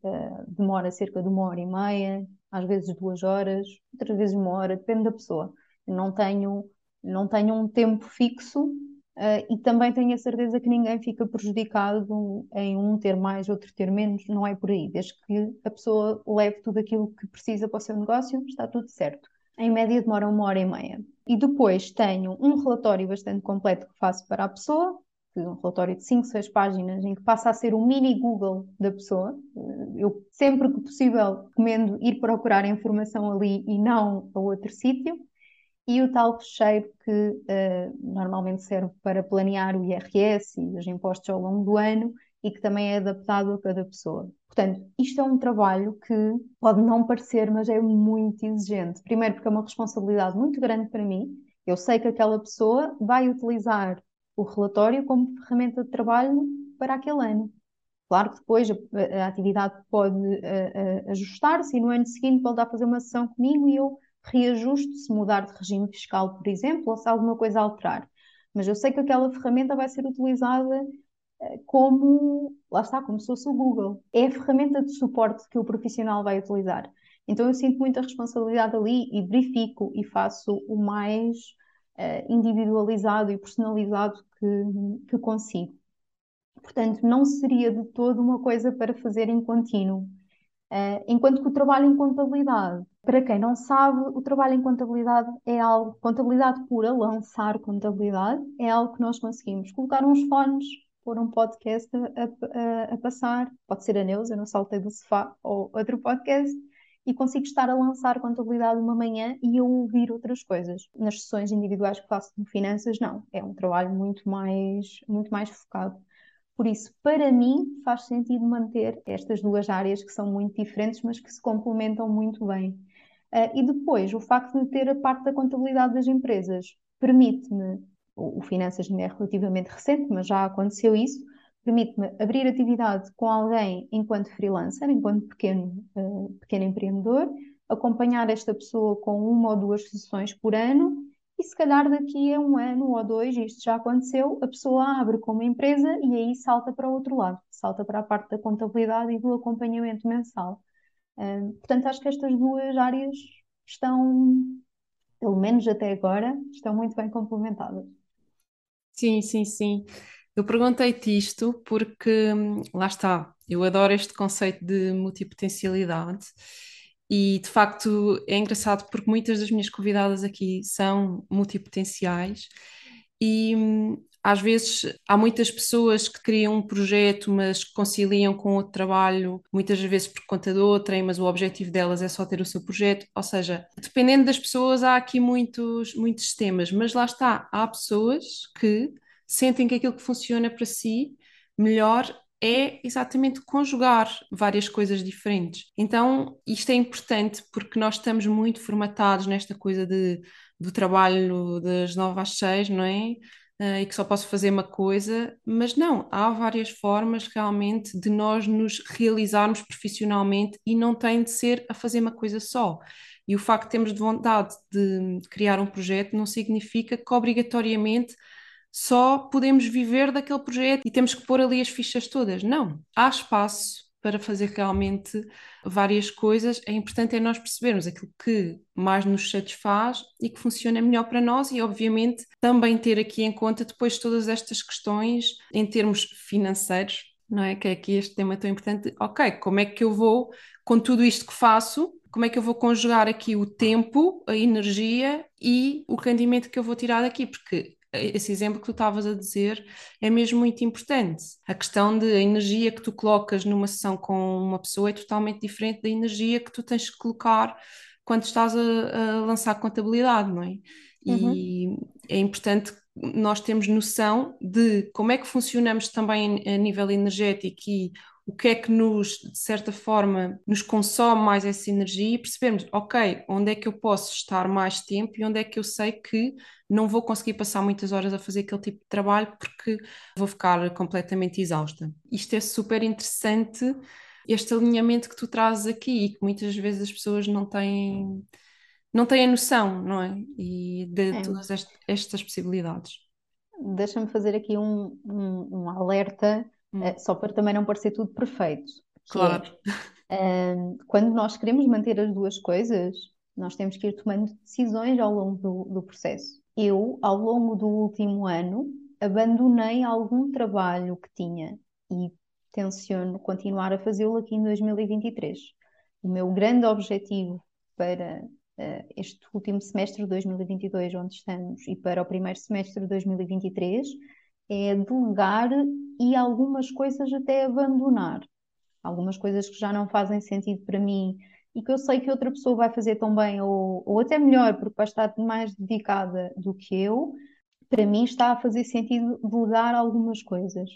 uh, demora cerca de uma hora e meia, às vezes duas horas, outras vezes uma hora, depende da pessoa. Não tenho, não tenho um tempo fixo uh, e também tenho a certeza que ninguém fica prejudicado em um ter mais, outro ter menos, não é por aí. Desde que a pessoa leve tudo aquilo que precisa para o seu negócio, está tudo certo. Em média demora uma hora e meia. E depois tenho um relatório bastante completo que faço para a pessoa, um relatório de 5, 6 páginas, em que passa a ser o mini Google da pessoa. Eu, sempre que possível, recomendo ir procurar a informação ali e não a outro sítio. E o tal fecheiro que uh, normalmente serve para planear o IRS e os impostos ao longo do ano e que também é adaptado a cada pessoa. Portanto, isto é um trabalho que pode não parecer, mas é muito exigente. Primeiro, porque é uma responsabilidade muito grande para mim. Eu sei que aquela pessoa vai utilizar o relatório como ferramenta de trabalho para aquele ano. Claro que depois a, a atividade pode ajustar-se e no ano seguinte voltar a fazer uma sessão comigo e eu reajusto se mudar de regime fiscal, por exemplo, ou se alguma coisa alterar. Mas eu sei que aquela ferramenta vai ser utilizada uh, como, lá está, como se fosse o Google. É a ferramenta de suporte que o profissional vai utilizar. Então eu sinto muita responsabilidade ali e verifico e faço o mais uh, individualizado e personalizado que, que consigo. Portanto, não seria de todo uma coisa para fazer em contínuo. Uh, enquanto que o trabalho em contabilidade, para quem não sabe, o trabalho em contabilidade é algo, contabilidade pura, lançar contabilidade, é algo que nós conseguimos colocar uns fones, pôr um podcast a, a, a passar, pode ser a Neuza, não saltei do sofá, ou outro podcast, e consigo estar a lançar contabilidade uma manhã e a ouvir outras coisas. Nas sessões individuais que faço de finanças, não. É um trabalho muito mais, muito mais focado. Por isso, para mim, faz sentido manter estas duas áreas que são muito diferentes, mas que se complementam muito bem. Uh, e depois, o facto de ter a parte da contabilidade das empresas permite-me, o, o Finanças me é relativamente recente, mas já aconteceu isso, permite-me abrir atividade com alguém enquanto freelancer, enquanto pequeno, uh, pequeno empreendedor, acompanhar esta pessoa com uma ou duas sessões por ano e se calhar daqui a um ano ou dois, isto já aconteceu, a pessoa abre como empresa e aí salta para o outro lado, salta para a parte da contabilidade e do acompanhamento mensal. Portanto, acho que estas duas áreas estão, pelo menos até agora, estão muito bem complementadas. Sim, sim, sim. Eu perguntei-te isto porque, hum, lá está, eu adoro este conceito de multipotencialidade e, de facto, é engraçado porque muitas das minhas convidadas aqui são multipotenciais e, hum, às vezes, há muitas pessoas que criam um projeto, mas conciliam com outro trabalho, muitas vezes por conta de outrem, mas o objetivo delas é só ter o seu projeto. Ou seja, dependendo das pessoas, há aqui muitos, muitos temas, mas lá está, há pessoas que sentem que aquilo que funciona para si melhor é exatamente conjugar várias coisas diferentes. Então, isto é importante porque nós estamos muito formatados nesta coisa de, do trabalho das nove às seis, não é? Uh, e que só posso fazer uma coisa, mas não, há várias formas realmente de nós nos realizarmos profissionalmente e não tem de ser a fazer uma coisa só. E o facto de termos de vontade de criar um projeto não significa que obrigatoriamente só podemos viver daquele projeto e temos que pôr ali as fichas todas. Não, há espaço para fazer realmente várias coisas. É importante é nós percebermos aquilo que mais nos satisfaz e que funciona melhor para nós e, obviamente, também ter aqui em conta depois todas estas questões em termos financeiros, não é? Que é aqui este tema tão importante. Ok, como é que eu vou, com tudo isto que faço, como é que eu vou conjugar aqui o tempo, a energia e o rendimento que eu vou tirar daqui? Porque esse exemplo que tu estavas a dizer é mesmo muito importante. A questão de a energia que tu colocas numa sessão com uma pessoa é totalmente diferente da energia que tu tens que colocar quando estás a, a lançar contabilidade, não é? Uhum. E é importante nós termos noção de como é que funcionamos também a nível energético e o que é que nos, de certa forma, nos consome mais essa energia e percebermos, ok, onde é que eu posso estar mais tempo e onde é que eu sei que não vou conseguir passar muitas horas a fazer aquele tipo de trabalho porque vou ficar completamente exausta. Isto é super interessante, este alinhamento que tu trazes aqui e que muitas vezes as pessoas não têm, não têm a noção, não é? E de é. todas estas possibilidades. deixa-me fazer aqui um, um, um alerta, Hum. uh, só para também não parecer tudo perfeito. É, Claro. um, quando nós queremos manter as duas coisas, nós temos que ir tomando decisões ao longo do, do processo. Eu, ao longo do último ano, abandonei algum trabalho que tinha e tenciono continuar a fazê-lo aqui em 2023. O meu grande objetivo para uh, este último semestre de 2022, onde estamos, e para o primeiro semestre de 2023, é delegar e algumas coisas até abandonar. Algumas coisas que já não fazem sentido para mim e que eu sei que outra pessoa vai fazer tão bem ou, ou até melhor, porque vai estar mais dedicada do que eu, para mim está a fazer sentido delegar algumas coisas.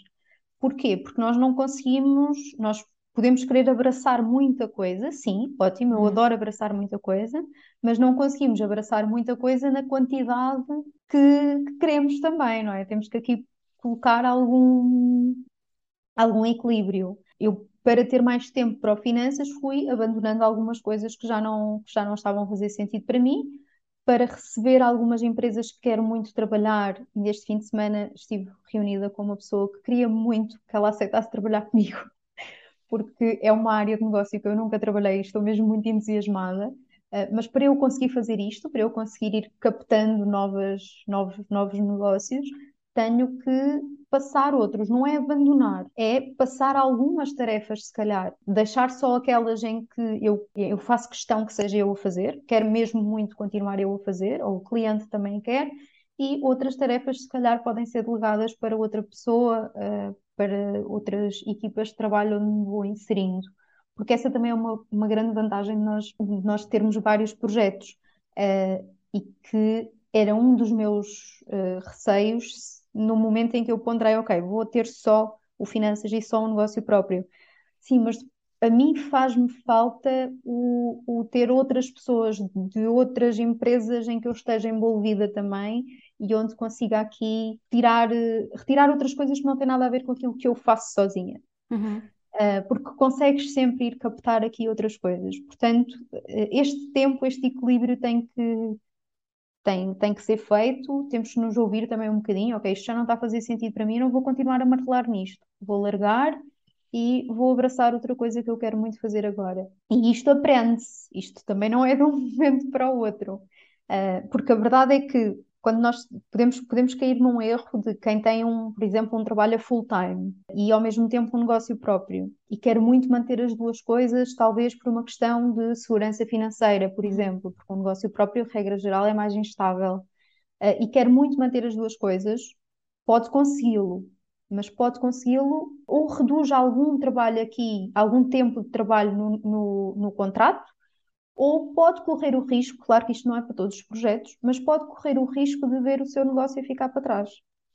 Porquê? Porque nós não conseguimos, nós podemos querer abraçar muita coisa, sim, ótimo, eu Uhum. adoro abraçar muita coisa, mas não conseguimos abraçar muita coisa na quantidade que, que queremos também, não é? Temos que aqui colocar algum, algum equilíbrio. Eu, para ter mais tempo para o finanças, fui abandonando algumas coisas que já não, que já não estavam a fazer sentido para mim, para receber algumas empresas que quero muito trabalhar. E este fim de semana estive reunida com uma pessoa que queria muito que ela aceitasse trabalhar comigo, porque é uma área de negócio que eu nunca trabalhei e estou mesmo muito entusiasmada. Uh, mas para eu conseguir fazer isto, para eu conseguir ir captando novas, novos, novos negócios, tenho que passar outros, não é abandonar, é passar algumas tarefas, se calhar, deixar só aquelas em que eu, eu faço questão que seja eu a fazer, quero mesmo muito continuar eu a fazer, ou o cliente também quer, e outras tarefas, se calhar, podem ser delegadas para outra pessoa, uh, para outras equipas de trabalho onde me vou inserindo. Porque essa também é uma, uma grande vantagem de nós, de nós termos vários projetos, uh, e que era um dos meus uh, receios no momento em que eu ponderei, ok, vou ter só o finanças e só um negócio próprio. Sim, mas a mim faz-me falta o, o, ter outras pessoas de outras empresas em que eu esteja envolvida também e onde consiga aqui tirar, retirar outras coisas que não têm nada a ver com aquilo que eu faço sozinha. Uhum. Uh, porque consegues sempre ir captar aqui outras coisas. Portanto, este tempo, este equilíbrio tem que, tem, tem que ser feito, temos que nos ouvir também um bocadinho, ok, isto já não está a fazer sentido para mim, não vou continuar a martelar nisto, vou largar e vou abraçar outra coisa que eu quero muito fazer agora. E isto aprende-se, isto também não é de um momento para o outro, uh, porque a verdade é que quando nós podemos, podemos cair num erro de quem tem, um, por exemplo, um trabalho a full time e ao mesmo tempo um negócio próprio. E quer muito manter as duas coisas, talvez por uma questão de segurança financeira, por exemplo, porque um negócio próprio, regra geral, é mais instável. Uh, e quer muito manter as duas coisas, pode consegui-lo, mas pode consegui-lo ou reduz algum trabalho aqui, algum tempo de trabalho no, no, no contrato ou pode correr o risco, claro que isto não é para todos os projetos, mas pode correr o risco de ver o seu negócio ficar para trás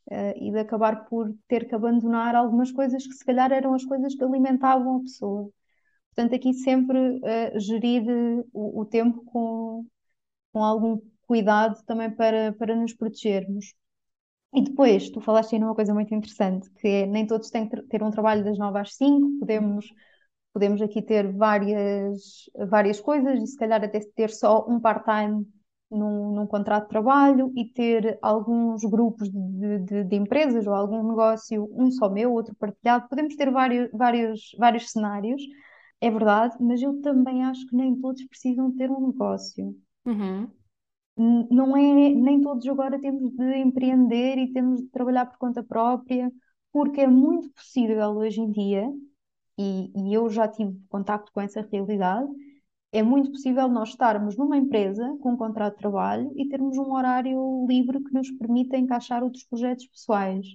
uh, e de acabar por ter que abandonar algumas coisas que se calhar eram as coisas que alimentavam a pessoa. Portanto, aqui sempre uh, gerir o, o, tempo com, com algum cuidado também para, para nos protegermos. E depois, tu falaste aí numa coisa muito interessante, que é nem todos têm que ter um trabalho das 9 às 5, podemos podemos aqui ter várias, várias coisas e se calhar até ter só um part-time num, num, contrato de trabalho e ter alguns grupos de, de, de, empresas ou algum negócio, um só meu, outro partilhado. Podemos ter vários, vários, vários cenários, é verdade, mas eu também acho que nem todos precisam ter um negócio. Uhum. Não é, nem todos agora temos de empreender e temos de trabalhar por conta própria, porque é muito possível hoje em dia e, e eu já tive contacto com essa realidade, é muito possível nós estarmos numa empresa com um contrato de trabalho e termos um horário livre que nos permita encaixar outros projetos pessoais.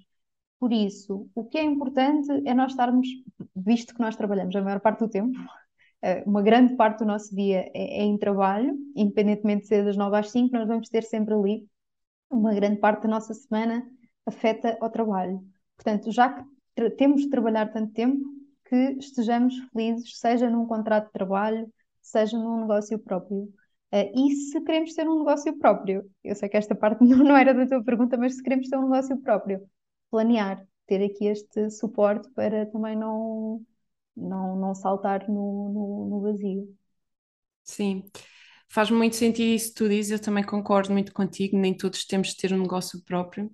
Por isso, o que é importante é nós estarmos, visto que nós trabalhamos a maior parte do tempo, eh, uma grande parte do nosso dia é, é em trabalho, independentemente de ser das 9 às 5, nós vamos ter sempre ali uma grande parte da nossa semana afeta ao trabalho. Portanto, já que temos de trabalhar tanto tempo, que estejamos felizes, seja num contrato de trabalho, seja num negócio próprio. Uh, e se queremos ter um negócio próprio, eu sei que esta parte não, não era da tua pergunta, mas se queremos ter um negócio próprio, planear, ter aqui este suporte para também não, não, não saltar no, no, no vazio. Sim, faz muito sentido isso que tu dizes, eu também concordo muito contigo, nem todos temos de ter um negócio próprio.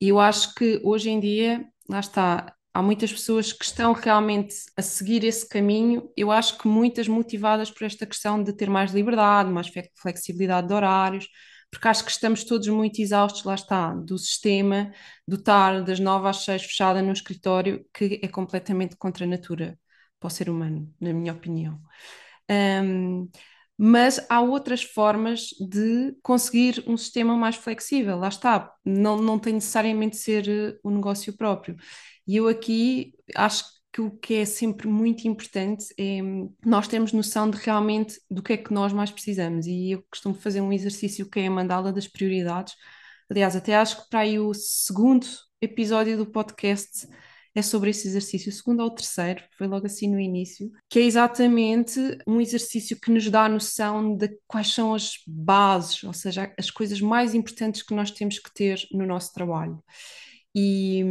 E eu acho que hoje em dia, lá está, há muitas pessoas que estão realmente a seguir esse caminho, eu acho que muitas motivadas por esta questão de ter mais liberdade, mais flexibilidade de horários, porque acho que estamos todos muito exaustos, lá está, do sistema, do estar das nove às seis fechada no escritório, que é completamente contra a natura para o ser humano, na minha opinião. Um, mas há outras formas de conseguir um sistema mais flexível. Lá está, não, não tem necessariamente ser eh, o um negócio próprio. E eu aqui acho que o que é sempre muito importante é nós termos noção de realmente do que é que nós mais precisamos. E eu costumo fazer um exercício que é a mandala das prioridades. Aliás, até acho que para aí o segundo episódio do podcast é sobre esse exercício, o segundo ou terceiro, foi logo assim no início, que é exatamente um exercício que nos dá a noção de quais são as bases, ou seja, as coisas mais importantes que nós temos que ter no nosso trabalho. E,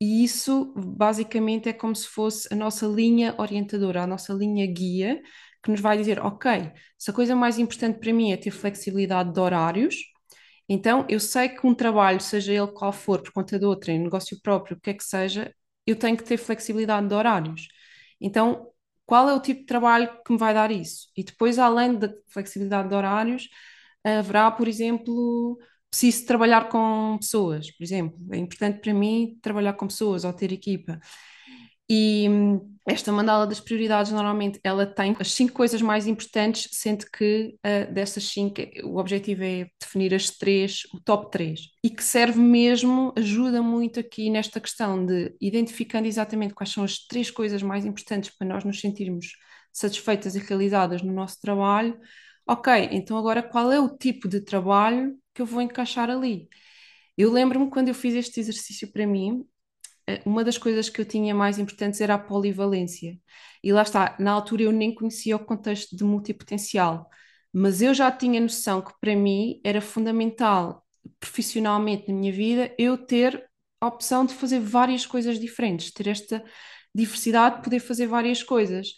e, isso basicamente é como se fosse a nossa linha orientadora, a nossa linha guia, que nos vai dizer: ok, se a coisa mais importante para mim é ter flexibilidade de horários, então eu sei que um trabalho, seja ele qual for, por conta de outra, em negócio próprio, o que é que seja, eu tenho que ter flexibilidade de horários. Então, qual é o tipo de trabalho que me vai dar isso? E depois, além da flexibilidade de horários, haverá, por exemplo, preciso trabalhar com pessoas, por exemplo. É importante para mim trabalhar com pessoas ou ter equipa. E hum, esta mandala das prioridades, normalmente, ela tem as cinco coisas mais importantes, sendo que uh, dessas cinco, o objetivo é definir as três, o top três. E que serve mesmo, ajuda muito aqui nesta questão de identificando exatamente quais são as três coisas mais importantes para nós nos sentirmos satisfeitas e realizadas no nosso trabalho. Ok, então agora qual é o tipo de trabalho que eu vou encaixar ali? Eu lembro-me quando eu fiz este exercício para mim, eh, uma das coisas que eu tinha mais importantes era a polivalência. E lá está, na altura eu nem conhecia o contexto de multipotencial, mas eu já tinha noção que para mim era fundamental, profissionalmente na minha vida, eu ter a opção de fazer várias coisas diferentes, ter esta diversidade de poder fazer várias coisas.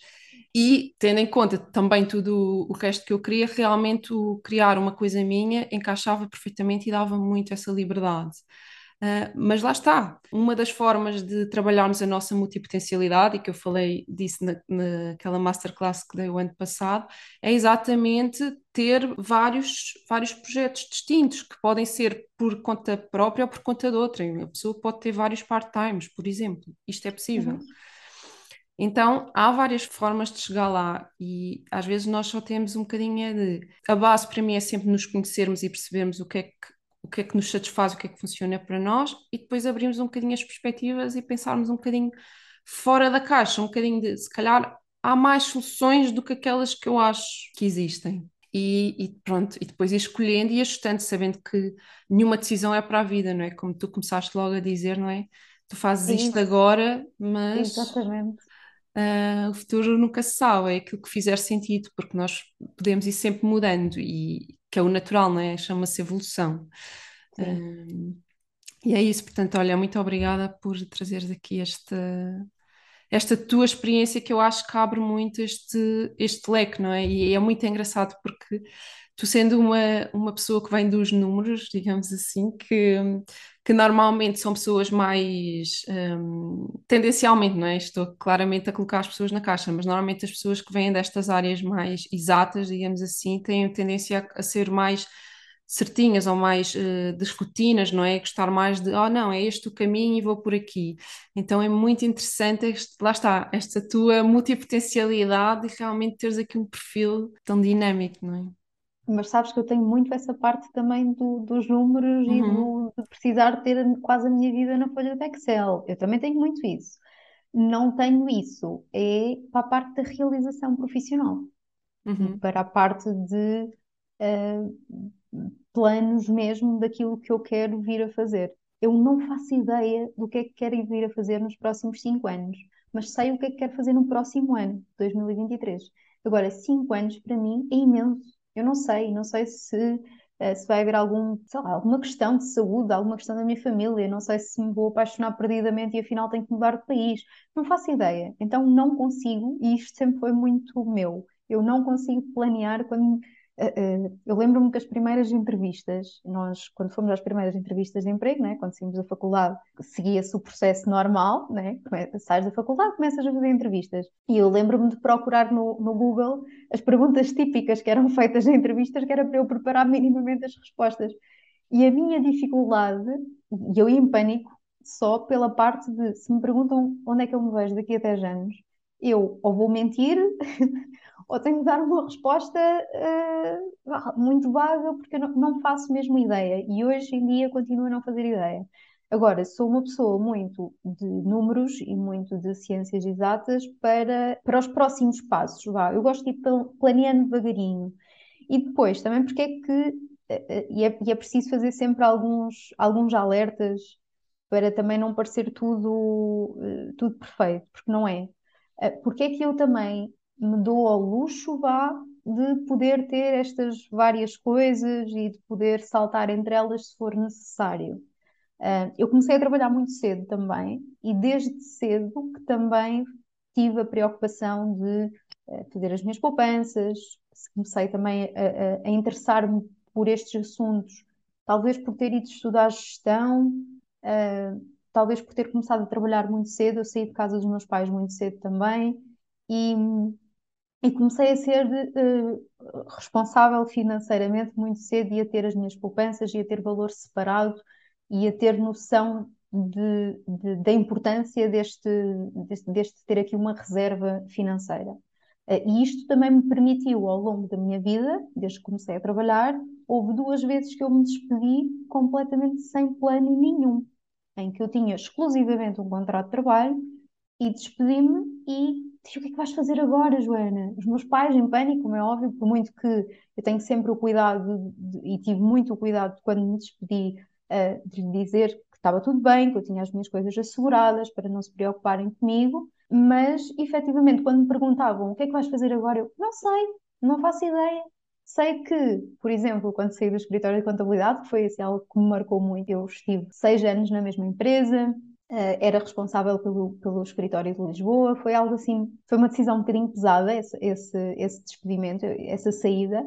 E tendo em conta também tudo o resto que eu queria, realmente criar uma coisa minha encaixava perfeitamente e dava muito essa liberdade. Uh, mas lá está, uma das formas de trabalharmos a nossa multipotencialidade, e que eu falei disso na, naquela masterclass que dei o ano passado, é exatamente ter vários, vários projetos distintos, que podem ser por conta própria ou por conta de outra. A pessoa pode ter vários part-times, por exemplo. Isto é possível. Uhum. Então, há várias formas de chegar lá e às vezes nós só temos um bocadinho de. A base para mim é sempre nos conhecermos e percebermos o que é que o que é que nos satisfaz, o que é que funciona para nós, e depois abrirmos um bocadinho as perspectivas e pensarmos um bocadinho fora da caixa, um bocadinho de se calhar há mais soluções do que aquelas que eu acho que existem. E, e pronto, e depois ir escolhendo e ajustando, sabendo que nenhuma decisão é para a vida, não é? Como tu começaste logo a dizer, não é? Tu fazes isto Isso. agora, mas Exatamente. Uh, o futuro nunca se sabe, é aquilo que fizer sentido, porque nós podemos ir sempre mudando e que é o natural, não é? Chama-se evolução. Uh, e é isso, portanto, olha, muito obrigada por trazeres aqui esta, esta tua experiência que eu acho que abre muito este, este leque, não é? E é muito engraçado porque tu sendo uma, uma pessoa que vem dos números, digamos assim, que, que normalmente são pessoas mais um, tendencialmente, não é? Estou claramente a colocar as pessoas na caixa, mas normalmente as pessoas que vêm destas áreas mais exatas, digamos assim, têm tendência a, a ser mais certinhas ou mais uh, não é? Gostar mais de, oh não, é este o caminho e vou por aqui. Então é muito interessante, este, lá está, esta tua multipotencialidade e realmente teres aqui um perfil tão dinâmico, não é? Mas sabes que eu tenho muito essa parte também do, dos números uhum. e do, de precisar ter quase a minha vida na folha de Excel. Eu também tenho muito isso. Não tenho isso, é para a parte da realização profissional, uhum. para a parte de uh, planos mesmo daquilo que eu quero vir a fazer. Eu não faço ideia do que é que quero vir a fazer nos próximos cinco anos, mas sei o que é que quero fazer no próximo ano, 2023. Agora, cinco anos para mim é imenso. Eu não sei, não sei se, eh, se vai haver algum, sei lá, alguma questão de saúde, alguma questão da minha família, não sei se me vou apaixonar perdidamente e afinal tenho que mudar de país. Não faço ideia. Então não consigo, e isto sempre foi muito meu. Eu não consigo planear quando eu lembro-me que as primeiras entrevistas, nós, quando fomos às primeiras entrevistas de emprego, né, quando saímos da faculdade, seguia-se o processo normal, né, da faculdade, começas a fazer entrevistas. E eu lembro-me de procurar no, no Google as perguntas típicas que eram feitas em entrevistas, que era para eu preparar minimamente as respostas. E a minha dificuldade, e eu ia em pânico, só pela parte de se me perguntam onde é que eu me vejo daqui a 10 anos, eu ou vou mentir ou tenho de dar uma resposta uh, muito vaga porque eu não, não, faço mesmo ideia e hoje em dia continuo a não fazer ideia. Agora, sou uma pessoa muito de números e muito de ciências exatas para, para os próximos passos. Vá. Eu gosto de ir planeando devagarinho. E depois, também porque é que uh, e é, e é preciso fazer sempre alguns, alguns alertas para também não parecer tudo, tudo perfeito, porque não é. Porque é que eu também me dou ao luxo, vá, de poder ter estas várias coisas e de poder saltar entre elas se for necessário. Uh, eu comecei a trabalhar muito cedo também e desde cedo que também tive a preocupação de uh, fazer as minhas poupanças, comecei também a, a, a interessar-me por estes assuntos, talvez por ter ido estudar gestão, uh, talvez por ter começado a trabalhar muito cedo, eu saí de casa dos meus pais muito cedo também, e e comecei a ser uh, responsável financeiramente muito cedo e a ter as minhas poupanças e a ter valor separado e a ter noção de, de, da importância deste, deste, deste, ter aqui uma reserva financeira. Uh, e isto também me permitiu, ao longo da minha vida, desde que comecei a trabalhar, houve duas vezes que eu me despedi completamente sem plano nenhum, em que eu tinha exclusivamente um contrato de trabalho e despedi-me e o que é que vais fazer agora, Joana? Os meus pais em pânico, como é óbvio, por muito que eu tenho sempre o cuidado de, e tive muito o cuidado quando me despedi uh, de lhe dizer que estava tudo bem, que eu tinha as minhas coisas asseguradas para não se preocuparem comigo, mas efetivamente quando me perguntavam o que é que vais fazer agora, eu não sei, não faço ideia. Sei que, por exemplo, quando saí do escritório de contabilidade, que foi assim, algo que me marcou muito, eu estive seis anos na mesma empresa, era responsável pelo, pelo escritório de Lisboa. Foi algo assim, foi uma decisão um bocadinho pesada esse, esse, esse despedimento, essa saída.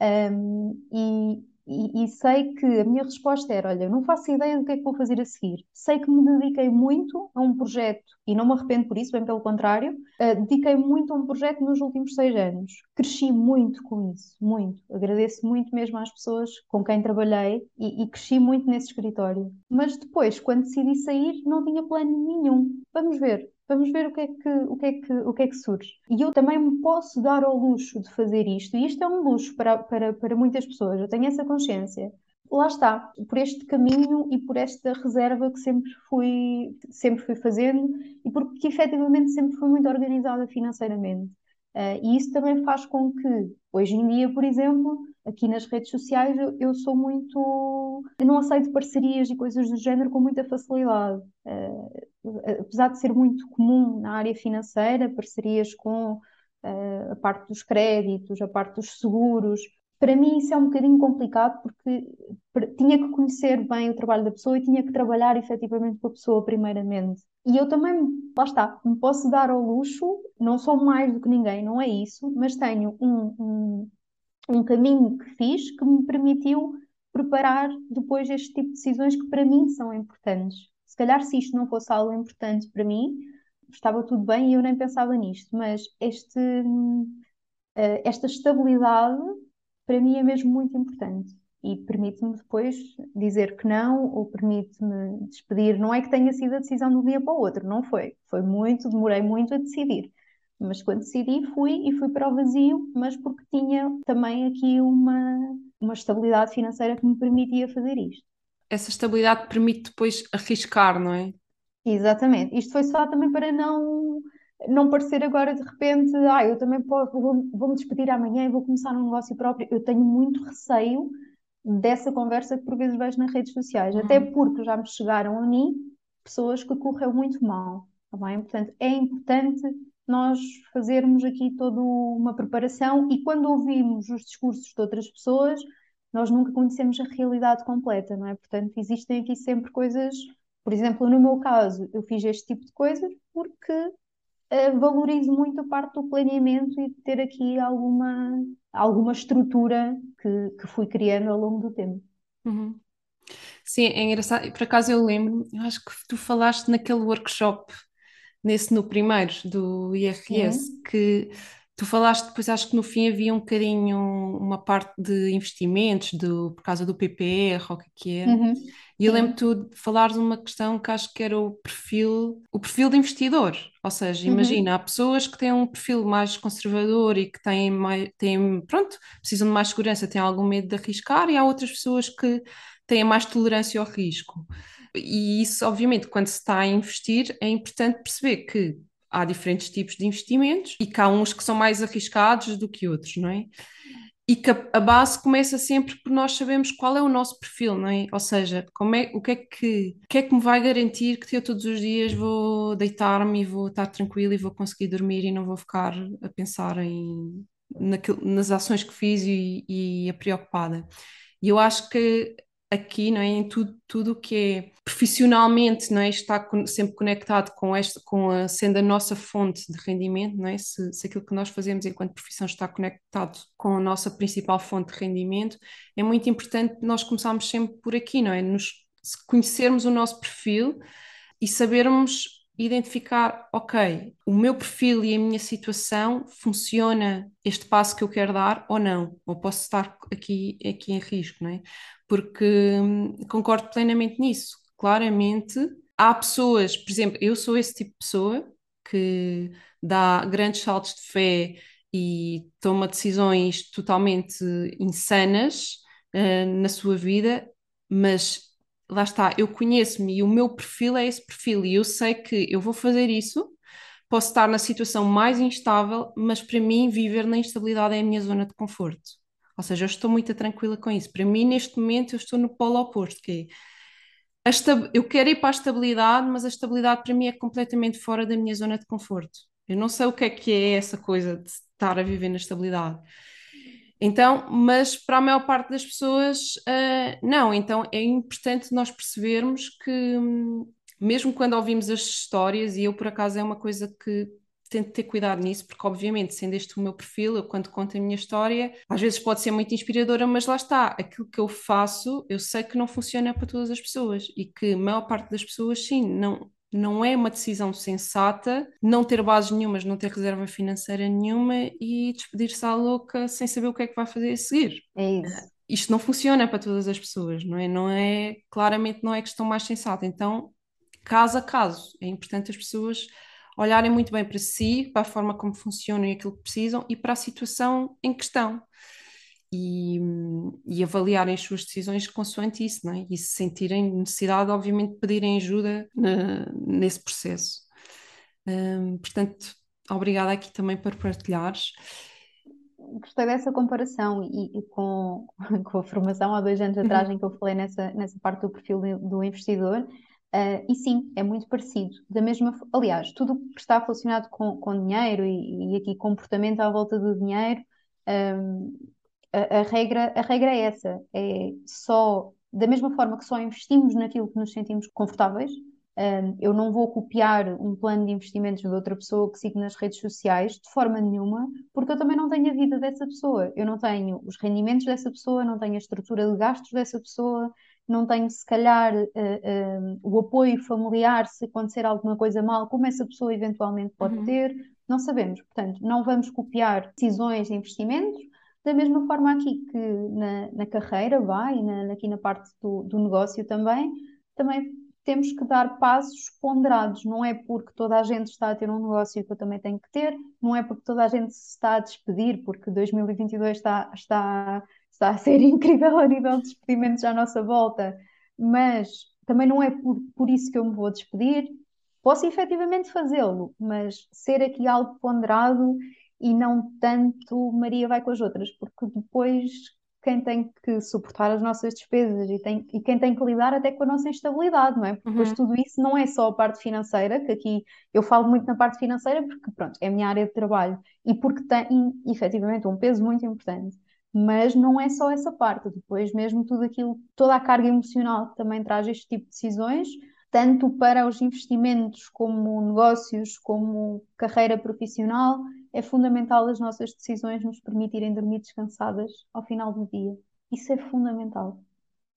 Um, e, e, e, sei que a minha resposta era: olha, não faço ideia do que é que vou fazer a seguir. Sei que me dediquei muito a um projeto, e não me arrependo por isso, bem pelo contrário, uh, dediquei muito a um projeto nos últimos seis anos. Cresci muito com isso, muito. Agradeço muito mesmo às pessoas com quem trabalhei e, e cresci muito nesse escritório. Mas depois, quando decidi sair, não tinha plano nenhum. Vamos ver, vamos ver o que, é que, o, que é que, o que é que surge. E eu também me posso dar ao luxo de fazer isto, e isto é um luxo para, para, para muitas pessoas, eu tenho essa consciência. Lá está, por este caminho e por esta reserva que sempre fui, sempre fui fazendo e porque efetivamente sempre fui muito organizada financeiramente. Uh, e isso também faz com que, hoje em dia, por exemplo, aqui nas redes sociais, eu, eu sou muito. Eu não aceito parcerias e coisas do género com muita facilidade. Uh, apesar de ser muito comum na área financeira, parcerias com uh, a parte dos créditos, a parte dos seguros, para mim isso é um bocadinho complicado porque tinha que conhecer bem o trabalho da pessoa e tinha que trabalhar efetivamente com a pessoa primeiramente. E eu também, lá está, me posso dar ao luxo, não sou mais do que ninguém, não é isso, mas tenho um, um, um caminho que fiz que me permitiu preparar depois este tipo de decisões que para mim são importantes. Se calhar se isto não fosse algo importante para mim, estava tudo bem e eu nem pensava nisto, mas este, eh, esta estabilidade para mim é mesmo muito importante e permite-me depois dizer que não ou permite-me despedir. Não é que tenha sido a decisão de um dia para o outro, não foi. Foi muito, demorei muito a decidir. Mas quando decidi, fui e fui para o vazio, mas porque tinha também aqui uma, uma estabilidade financeira que me permitia fazer isto. Essa estabilidade permite depois arriscar, não é? Exatamente. Isto foi só também para não não parecer agora de repente, ah, eu também posso, vou, vou me despedir amanhã e vou começar um negócio próprio. Eu tenho muito receio dessa conversa que por vezes vejo nas redes sociais, uhum. até porque já me chegaram a mim pessoas que correu muito mal, tá bem? Portanto, é importante nós fazermos aqui toda uma preparação e quando ouvimos os discursos de outras pessoas, nós nunca conhecemos a realidade completa, não é? Portanto, existem aqui sempre coisas, por exemplo, no meu caso, eu fiz este tipo de coisas porque uh, valorizo muito a parte do planeamento e de ter aqui alguma, alguma estrutura que, que fui criando ao longo do tempo. Uhum. Sim, é engraçado. Por acaso eu lembro, eu acho que tu falaste naquele workshop, nesse no primeiro, do IRS, que tu falaste depois, acho que no fim havia um bocadinho uma parte de investimentos, do, por causa do PPR, ou o que é que era. Uhum. E eu lembro-te de falares uma questão que acho que era o perfil, o perfil de investidor. Ou seja, uhum. imagina, há pessoas que têm um perfil mais conservador e que têm mais, têm, pronto, precisam de mais segurança, têm algum medo de arriscar, e há outras pessoas que têm mais tolerância ao risco. E isso, obviamente, quando se está a investir, é importante perceber que há diferentes tipos de investimentos e que há uns que são mais arriscados do que outros, não é? e que a, base começa sempre por nós sabemos qual é o nosso perfil, não é? Ou seja, como é, o, que é que, que é que me vai garantir que eu todos os dias vou deitar-me e vou estar tranquilo e vou conseguir dormir e não vou ficar a pensar em, naquilo, nas ações que fiz e, e a preocupada. E eu acho que aqui, não é, em tudo tudo que é profissionalmente, não é, está sempre conectado com esta, com a, sendo a nossa fonte de rendimento, não é, se, se aquilo que nós fazemos enquanto profissão está conectado com a nossa principal fonte de rendimento, é muito importante nós começarmos sempre por aqui, não é, nos conhecermos o nosso perfil e sabermos identificar, ok, o meu perfil e a minha situação funciona este passo que eu quero dar ou não, ou posso estar aqui, aqui em risco, não é? Porque hum, concordo plenamente nisso. Claramente, há pessoas, por exemplo, eu sou esse tipo de pessoa que dá grandes saltos de fé e toma decisões totalmente insanas uh, na sua vida, mas lá está, eu conheço-me e o meu perfil é esse perfil e eu sei que eu vou fazer isso, posso estar na situação mais instável, mas para mim viver na instabilidade é a minha zona de conforto. Ou seja, eu estou muito tranquila com isso. Para mim, neste momento, eu estou no polo oposto, que é eu quero ir para a estabilidade, mas a estabilidade para mim é completamente fora da minha zona de conforto. Eu não sei o que é que é essa coisa de estar a viver na estabilidade. Então, mas para a maior parte das pessoas, uh, não. Então é importante nós percebermos que, hum, mesmo quando ouvimos as histórias, e eu por acaso é uma coisa que tento ter cuidado nisso, porque obviamente, sendo este o meu perfil, eu quando conto a minha história, às vezes pode ser muito inspiradora, mas lá está, aquilo que eu faço, eu sei que não funciona para todas as pessoas e que a maior parte das pessoas, sim, não, não é uma decisão sensata não ter bases nenhumas, não ter reserva financeira nenhuma e despedir-se à louca sem saber o que é que vai fazer a seguir. É isso. Uh, isto não funciona para todas as pessoas, não é? Não é, claramente não é questão mais sensata. Então, caso a caso, é importante as pessoas olharem muito bem para si, para a forma como funcionam e aquilo que precisam e para a situação em questão e, e avaliarem as suas decisões consoante isso, não é? E se sentirem necessidade, obviamente, pedirem ajuda uh, nesse processo. Um, portanto, obrigada aqui também por partilhares. Gostei dessa comparação e, e com, com a formação há dois anos uhum. atrás em que eu falei nessa, nessa parte do perfil do investidor. Uh, e sim, é muito parecido. Da mesma, aliás, tudo que está relacionado com, com dinheiro e, e aqui comportamento à volta do dinheiro um, a, a, regra, a regra é essa, é só, da mesma forma que só investimos naquilo que nos sentimos confortáveis, um, eu não vou copiar um plano de investimentos de outra pessoa que sigo nas redes sociais de forma nenhuma, porque eu também não tenho a vida dessa pessoa, eu não tenho os rendimentos dessa pessoa, não tenho a estrutura de gastos dessa pessoa, não tenho se calhar uh, uh, o apoio familiar se acontecer alguma coisa mal, como essa pessoa eventualmente pode uhum. ter, não sabemos. Portanto, não vamos copiar decisões de investimentos, da mesma forma aqui que na, na carreira vai, e na, aqui na parte do, do negócio também, também temos que dar passos ponderados. Não é porque toda a gente está a ter um negócio que eu também tenho que ter, não é porque toda a gente se está a despedir, porque 2022 está, está, está a ser incrível a nível de despedimentos à nossa volta, mas também não é por, por isso que eu me vou despedir. Posso efetivamente fazê-lo, mas ser aqui algo ponderado e não tanto Maria vai com as outras, porque depois quem tem que suportar as nossas despesas e, tem, e quem tem que lidar até com a nossa instabilidade, não é? Porque depois uhum. tudo isso não é só a parte financeira, que aqui eu falo muito na parte financeira porque, pronto, é a minha área de trabalho e porque tem efetivamente um peso muito importante. Mas não é só essa parte, depois mesmo tudo aquilo, toda a carga emocional que também traz este tipo de decisões, tanto para os investimentos como negócios, como carreira profissional, é fundamental as nossas decisões nos permitirem dormir descansadas ao final do dia. Isso é fundamental.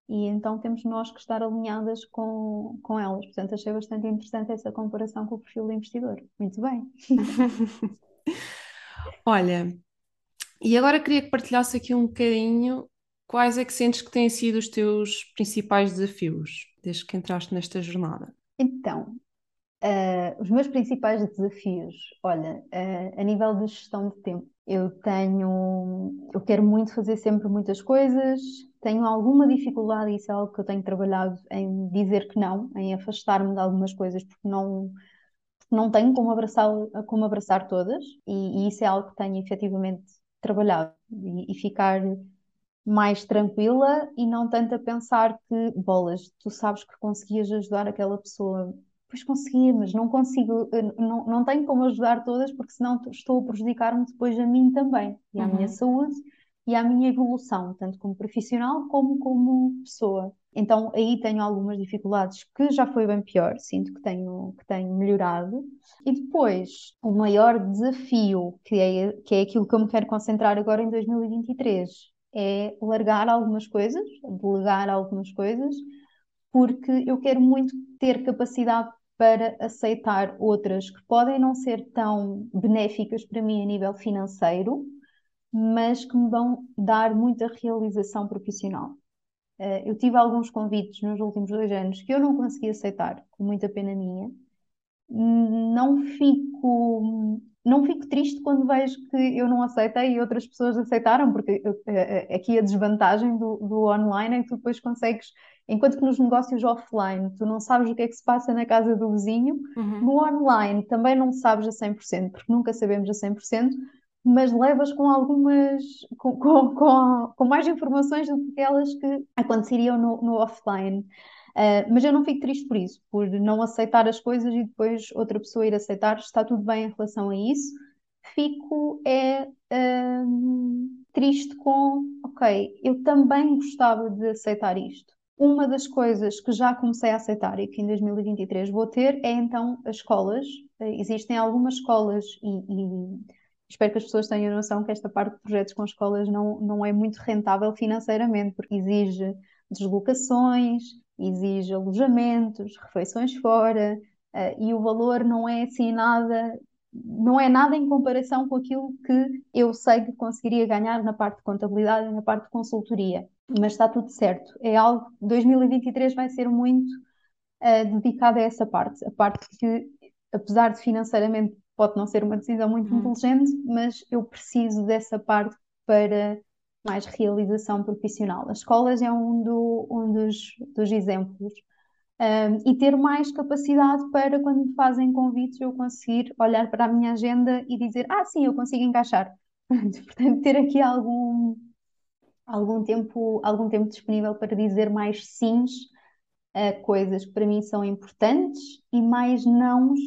E então temos nós que estar alinhadas com, com elas. Portanto, achei bastante interessante essa comparação com o perfil do investidor. Muito bem. Olha, e agora queria que partilhasse aqui um bocadinho quais é que sentes que têm sido os teus principais desafios desde que entraste nesta jornada. Então, uh, os meus principais desafios, olha, uh, a nível de gestão de tempo, eu tenho, eu quero muito fazer sempre muitas coisas, tenho alguma dificuldade, isso é algo que eu tenho trabalhado, em dizer que não, em afastar-me de algumas coisas, porque não, não tenho como abraçar, como abraçar todas, e, e isso é algo que tenho efetivamente trabalhado, e, e ficar mais tranquila e não tanto a pensar que, bolas, tu sabes que conseguias ajudar aquela pessoa. Pois mas não consigo, não, não tenho como ajudar todas porque senão estou a prejudicar-me depois a mim também, e à uhum. minha saúde e à minha evolução, tanto como profissional como como pessoa. Então aí tenho algumas dificuldades que já foi bem pior, sinto que tenho, que tenho melhorado. E depois, o maior desafio, que é, que é aquilo que eu me quero concentrar agora em 2023, é largar algumas coisas, delegar algumas coisas, porque eu quero muito ter capacidade para aceitar outras que podem não ser tão benéficas para mim a nível financeiro, mas que me vão dar muita realização profissional. Eh, eu tive alguns convites nos últimos dois anos que eu não consegui aceitar, com muita pena minha. Não fico não fico triste quando vejo que eu não aceitei e outras pessoas aceitaram, porque eh, eh, aqui a desvantagem do, do, online é que tu depois consegues, enquanto que nos negócios offline tu não sabes o que é que se passa na casa do vizinho, uhum. no online também não sabes a 100%, porque nunca sabemos a 100%, mas levas com algumas, com, com, com, com mais informações do que aquelas que aconteceriam no, no offline. Uh, mas eu não fico triste por isso, por não aceitar as coisas e depois outra pessoa ir aceitar, está tudo bem em relação a isso. Fico é uh, triste com, ok, eu também gostava de aceitar isto. Uma das coisas que já comecei a aceitar e que em 2023 vou ter é então as escolas. Uh, existem algumas escolas e, e espero que as pessoas tenham noção que esta parte de projetos com escolas não, não é muito rentável financeiramente, porque exige deslocações, exige alojamentos, refeições fora, uh, e o valor não é assim nada, não é nada em comparação com aquilo que eu sei que conseguiria ganhar na parte de contabilidade e na parte de consultoria. Mas está tudo certo. É algo, 2023 vai ser muito uh, dedicado a essa parte, a parte que, apesar de financeiramente pode não ser uma decisão muito hum. inteligente, mas eu preciso dessa parte para mais realização profissional. As escolas é um, do, um dos, dos exemplos. Um, e ter mais capacidade para, quando me fazem convites, eu conseguir olhar para a minha agenda e dizer: Ah, sim, eu consigo encaixar. Portanto, ter aqui algum, algum, tempo, algum tempo disponível para dizer mais sims a coisas que para mim são importantes e mais nãos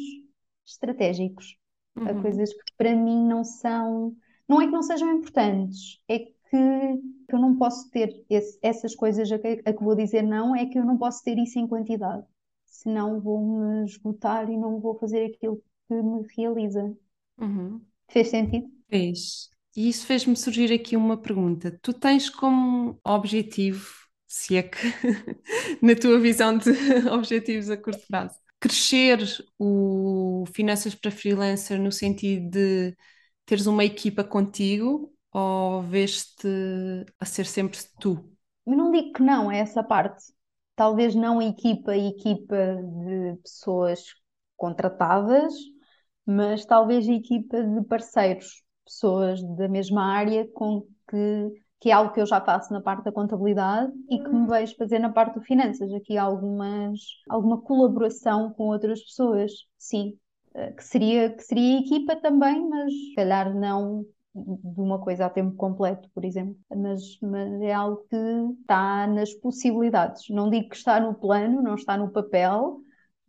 estratégicos. Uhum. A coisas que para mim não são. Não é que não sejam importantes, é que eu não posso ter esse, essas coisas a que, a que vou dizer não, é que eu não posso ter isso em quantidade. Senão vou-me esgotar e não vou fazer aquilo que me realiza. Uhum. Fez sentido? Fez. E isso fez-me surgir aqui uma pergunta. Tu tens como objetivo, se é que na tua visão de objetivos a curto prazo, crescer o Finanças para Freelancer no sentido de teres uma equipa contigo ou vês-te a ser sempre tu? Eu não digo que não, é essa parte. Talvez não a equipa, a equipa de pessoas contratadas, mas talvez a equipa de parceiros, pessoas da mesma área com que, que é algo que eu já faço na parte da contabilidade e que me vejo fazer na parte do finanças. Aqui há algumas, alguma colaboração com outras pessoas, sim. Eh, que seria, que seria equipa também, mas se calhar não de uma coisa a tempo completo, por exemplo, mas, mas é algo que está nas possibilidades. Não digo que está no plano, não está no papel,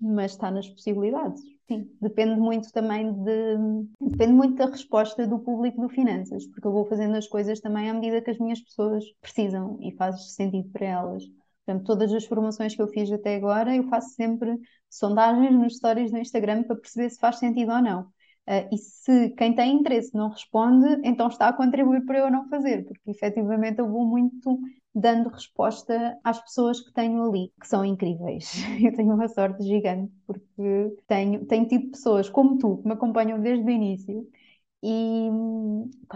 mas está nas possibilidades. Sim, depende muito também de. Depende muito da resposta do público do Finanças, porque eu vou fazendo as coisas também à medida que as minhas pessoas precisam e faz sentido para elas. Portanto, todas as formações que eu fiz até agora, eu faço sempre sondagens nas histórias do Instagram para perceber se faz sentido ou não. Uh, e se quem tem interesse não responde, então está a contribuir para eu não fazer, porque efetivamente eu vou muito dando resposta às pessoas que tenho ali, que são incríveis. Eu tenho uma sorte gigante, porque tenho, tenho tido pessoas como tu, que me acompanham desde o início, e,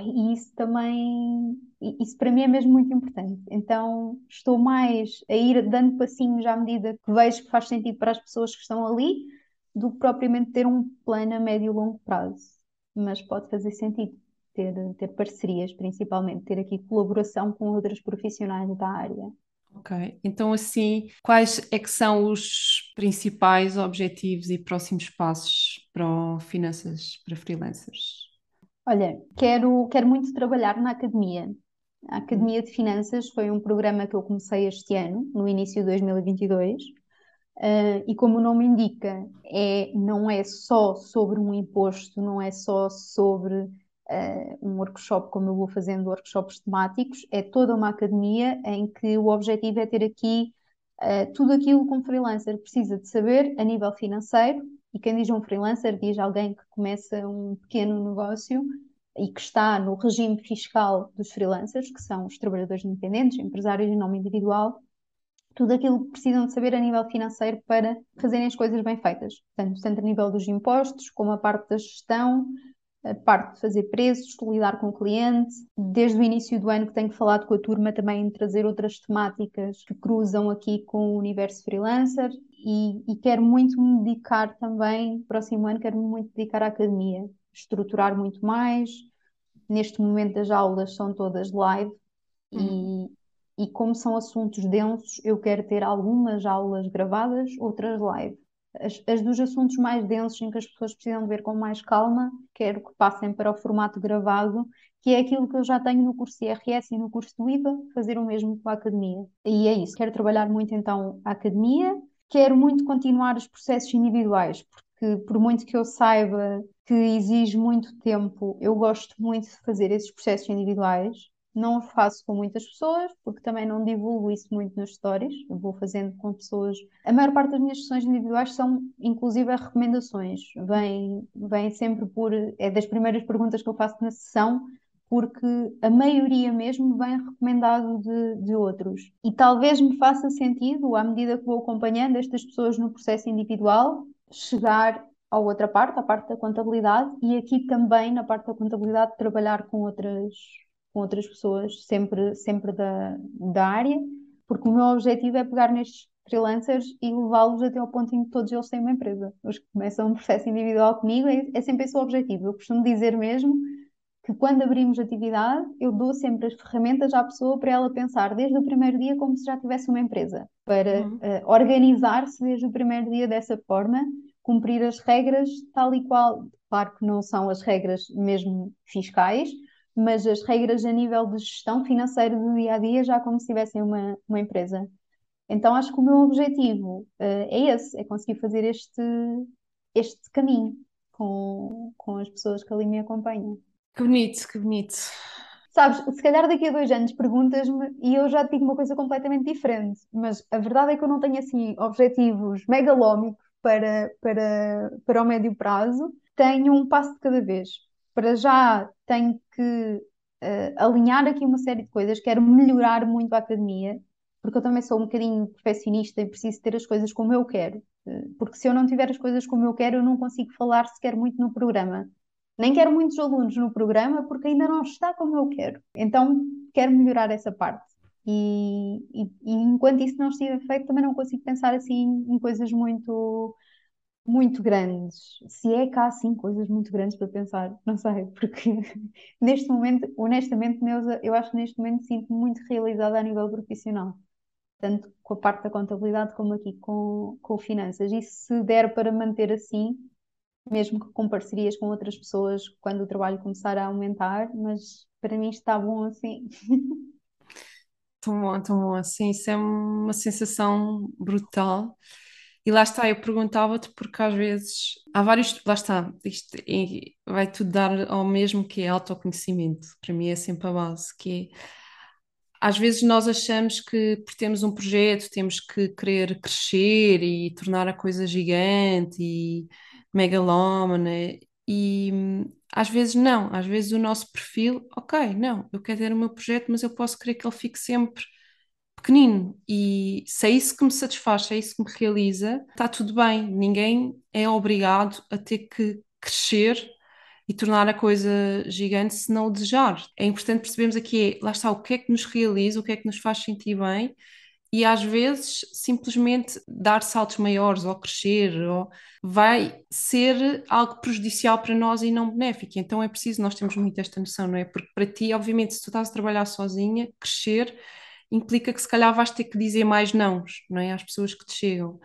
e, isso também, isso para mim é mesmo muito importante. Então estou mais a ir dando passinhos à medida que vejo que faz sentido para as pessoas que estão ali, do que propriamente ter um plano a médio e longo prazo. Mas pode fazer sentido ter, ter parcerias, principalmente, ter aqui colaboração com outros profissionais da área. Ok, então assim, quais é que são os principais objetivos e próximos passos para finanças para freelancers? Olha, quero, quero muito trabalhar na academia. A Academia de Finanças foi um programa que eu comecei este ano, no início de 2022, Uh, e como o nome indica, é, não é só sobre um imposto, não é só sobre uh, um workshop, como eu vou fazendo workshops temáticos, é toda uma academia em que o objetivo é ter aqui uh, tudo aquilo que um freelancer precisa de saber a nível financeiro. E quem diz um freelancer diz alguém que começa um pequeno negócio e que está no regime fiscal dos freelancers, que são os trabalhadores independentes, empresários em nome individual, tudo aquilo que precisam de saber a nível financeiro para fazerem as coisas bem feitas. Portanto, tanto a nível dos impostos, como a parte da gestão, a parte de fazer preços, lidar com o cliente. Desde o início do ano que tenho falado com a turma também trazer outras temáticas que cruzam aqui com o universo freelancer e, e quero muito me dedicar também, próximo ano, quero muito dedicar à academia, estruturar muito mais. Neste momento as aulas são todas live uhum. e, e como são assuntos densos, eu quero ter algumas aulas gravadas, outras live. As, as, dos assuntos mais densos, em que as pessoas precisam ver com mais calma, quero que passem para o formato gravado, que é aquilo que eu já tenho no curso IRS e no curso do IVA, fazer o mesmo com a academia. E é isso, quero trabalhar muito então a academia, quero muito continuar os processos individuais, porque por muito que eu saiba que exige muito tempo, eu gosto muito de fazer esses processos individuais não faço com muitas pessoas, porque também não divulgo isso muito nas stories. Eu vou fazendo com pessoas. A maior parte das minhas sessões individuais são, inclusive, recomendações. Vem, vem sempre por. É das primeiras perguntas que eu faço na sessão, porque a maioria mesmo vem recomendado de, de outros. E talvez me faça sentido, à medida que vou acompanhando estas pessoas no processo individual, chegar à outra parte, à parte da contabilidade, e aqui também, na parte da contabilidade, trabalhar com outras com outras pessoas, sempre, sempre da, da área, porque o meu objetivo é pegar nestes freelancers e levá-los até ao ponto em que todos eles têm uma empresa. Os que começam um processo individual comigo é, é sempre esse o objetivo. Eu costumo dizer mesmo que quando abrimos atividade, eu dou sempre as ferramentas à pessoa para ela pensar desde o primeiro dia como se já tivesse uma empresa, para uhum. uh, organizar-se desde o primeiro dia dessa forma, cumprir as regras tal e qual. Claro que não são as regras mesmo fiscais, mas as regras a nível de gestão financeira do dia a dia já como se tivessem uma, uma empresa. Então acho que o meu objetivo uh, é esse, é conseguir fazer este, este caminho com, com as pessoas que ali me acompanham. Que bonito, que bonito. Sabes, se calhar daqui a dois anos perguntas-me e eu já te digo uma coisa completamente diferente, mas a verdade é que eu não tenho assim objetivos megalómicos para, para, para o médio prazo, tenho um passo de cada vez para já tenho que uh, alinhar aqui uma série de coisas, quero melhorar muito a academia, porque eu também sou um bocadinho perfeccionista e preciso ter as coisas como eu quero. Uh, porque se eu não tiver as coisas como eu quero, eu não consigo falar sequer muito no programa. Nem quero muitos alunos no programa porque ainda não está como eu quero. Então, quero melhorar essa parte. E, e, e enquanto isso não estiver feito, também não consigo pensar assim em coisas muito muito grandes. Se é que há assim coisas muito grandes para pensar, não sei, porque neste momento, honestamente, Neuza, eu acho que neste momento sinto-me muito realizada a nível profissional, tanto com a parte da contabilidade como aqui com, com finanças. E se der para manter assim, mesmo que com parcerias com outras pessoas, quando o trabalho começar a aumentar, mas para mim está bom assim. Tão bom, tão bom assim, isso é uma sensação brutal. E lá está, eu perguntava-te porque às vezes há vários, lá está, isto é, vai tudo dar ao mesmo que é autoconhecimento, para mim é sempre a base, que é, às vezes nós achamos que por termos um projeto temos que querer crescer e tornar a coisa gigante e megalómana e às vezes não, às vezes o nosso perfil, ok, não, eu quero ter o meu projeto, mas eu posso querer que ele fique sempre pequenino e se é isso que me satisfaz, se é isso que me realiza, está tudo bem, ninguém é obrigado a ter que crescer e tornar a coisa gigante se não o desejar. É importante percebermos aqui, é, lá está, o que é que nos realiza, o que é que nos faz sentir bem e às vezes simplesmente dar saltos maiores ou crescer ou vai ser algo prejudicial para nós e não benéfico. Então é preciso, nós temos muito esta noção, não é? Porque para ti, obviamente, se tu estás a trabalhar sozinha, crescer implica que se calhar vais ter que dizer mais nãos, não é? Às pessoas que te chegam.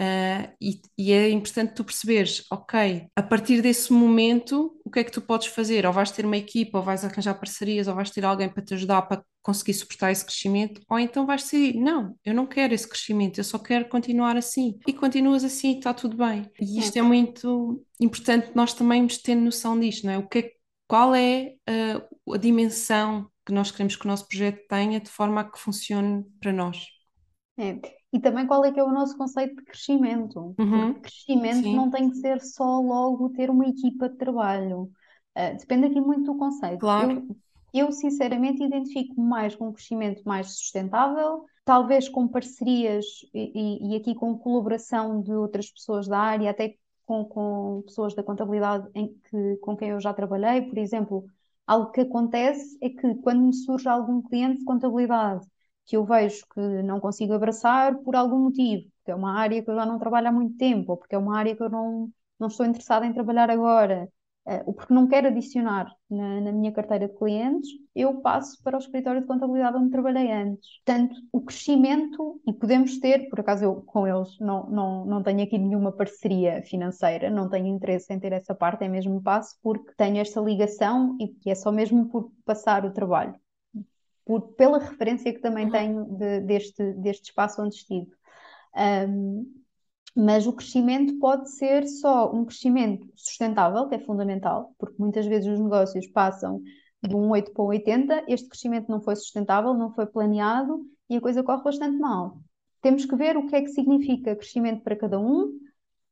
Uh, e, e, é importante tu perceberes, ok, a partir desse momento, o que é que tu podes fazer? Ou vais ter uma equipa, ou vais arranjar parcerias, ou vais ter alguém para te ajudar para conseguir suportar esse crescimento, ou então vais decidir, não, eu não quero esse crescimento, eu só quero continuar assim. E continuas assim e está tudo bem. E isto é, muito importante nós também ter noção disto, não é? O que é qual é uh, a dimensão que nós queremos que o nosso projeto tenha de forma a que funcione para nós. É. E também qual é que é o nosso conceito de crescimento? Uhum. Crescimento Sim. não tem que ser só logo ter uma equipa de trabalho. Uh, depende aqui muito do conceito. Claro. Eu, eu, sinceramente, identifico mais com um crescimento mais sustentável, talvez com parcerias e, e, aqui com colaboração de outras pessoas da área, até com, com pessoas da contabilidade em que, com quem eu já trabalhei. Por exemplo, algo que acontece é que quando me surge algum cliente de contabilidade que eu vejo que não consigo abraçar por algum motivo, porque é uma área que eu já não trabalho há muito tempo, ou porque é uma área que eu não, não estou interessada em trabalhar agora, uh, ou porque não quero adicionar na, na, minha carteira de clientes, eu passo para o escritório de contabilidade onde trabalhei antes. Portanto, o crescimento, e podemos ter, por acaso eu com eles não, não, não tenho aqui nenhuma parceria financeira, não tenho interesse em ter essa parte, é mesmo passo porque tenho esta ligação e que é só mesmo por passar o trabalho por, pela referência que também uhum. tenho de, deste, deste espaço onde estive. Um, mas o crescimento pode ser só um crescimento sustentável, que é fundamental, porque muitas vezes os negócios passam de um 8 para um 80, este crescimento não foi sustentável, não foi planeado e a coisa corre bastante mal. Temos que ver o que é que significa crescimento para cada um,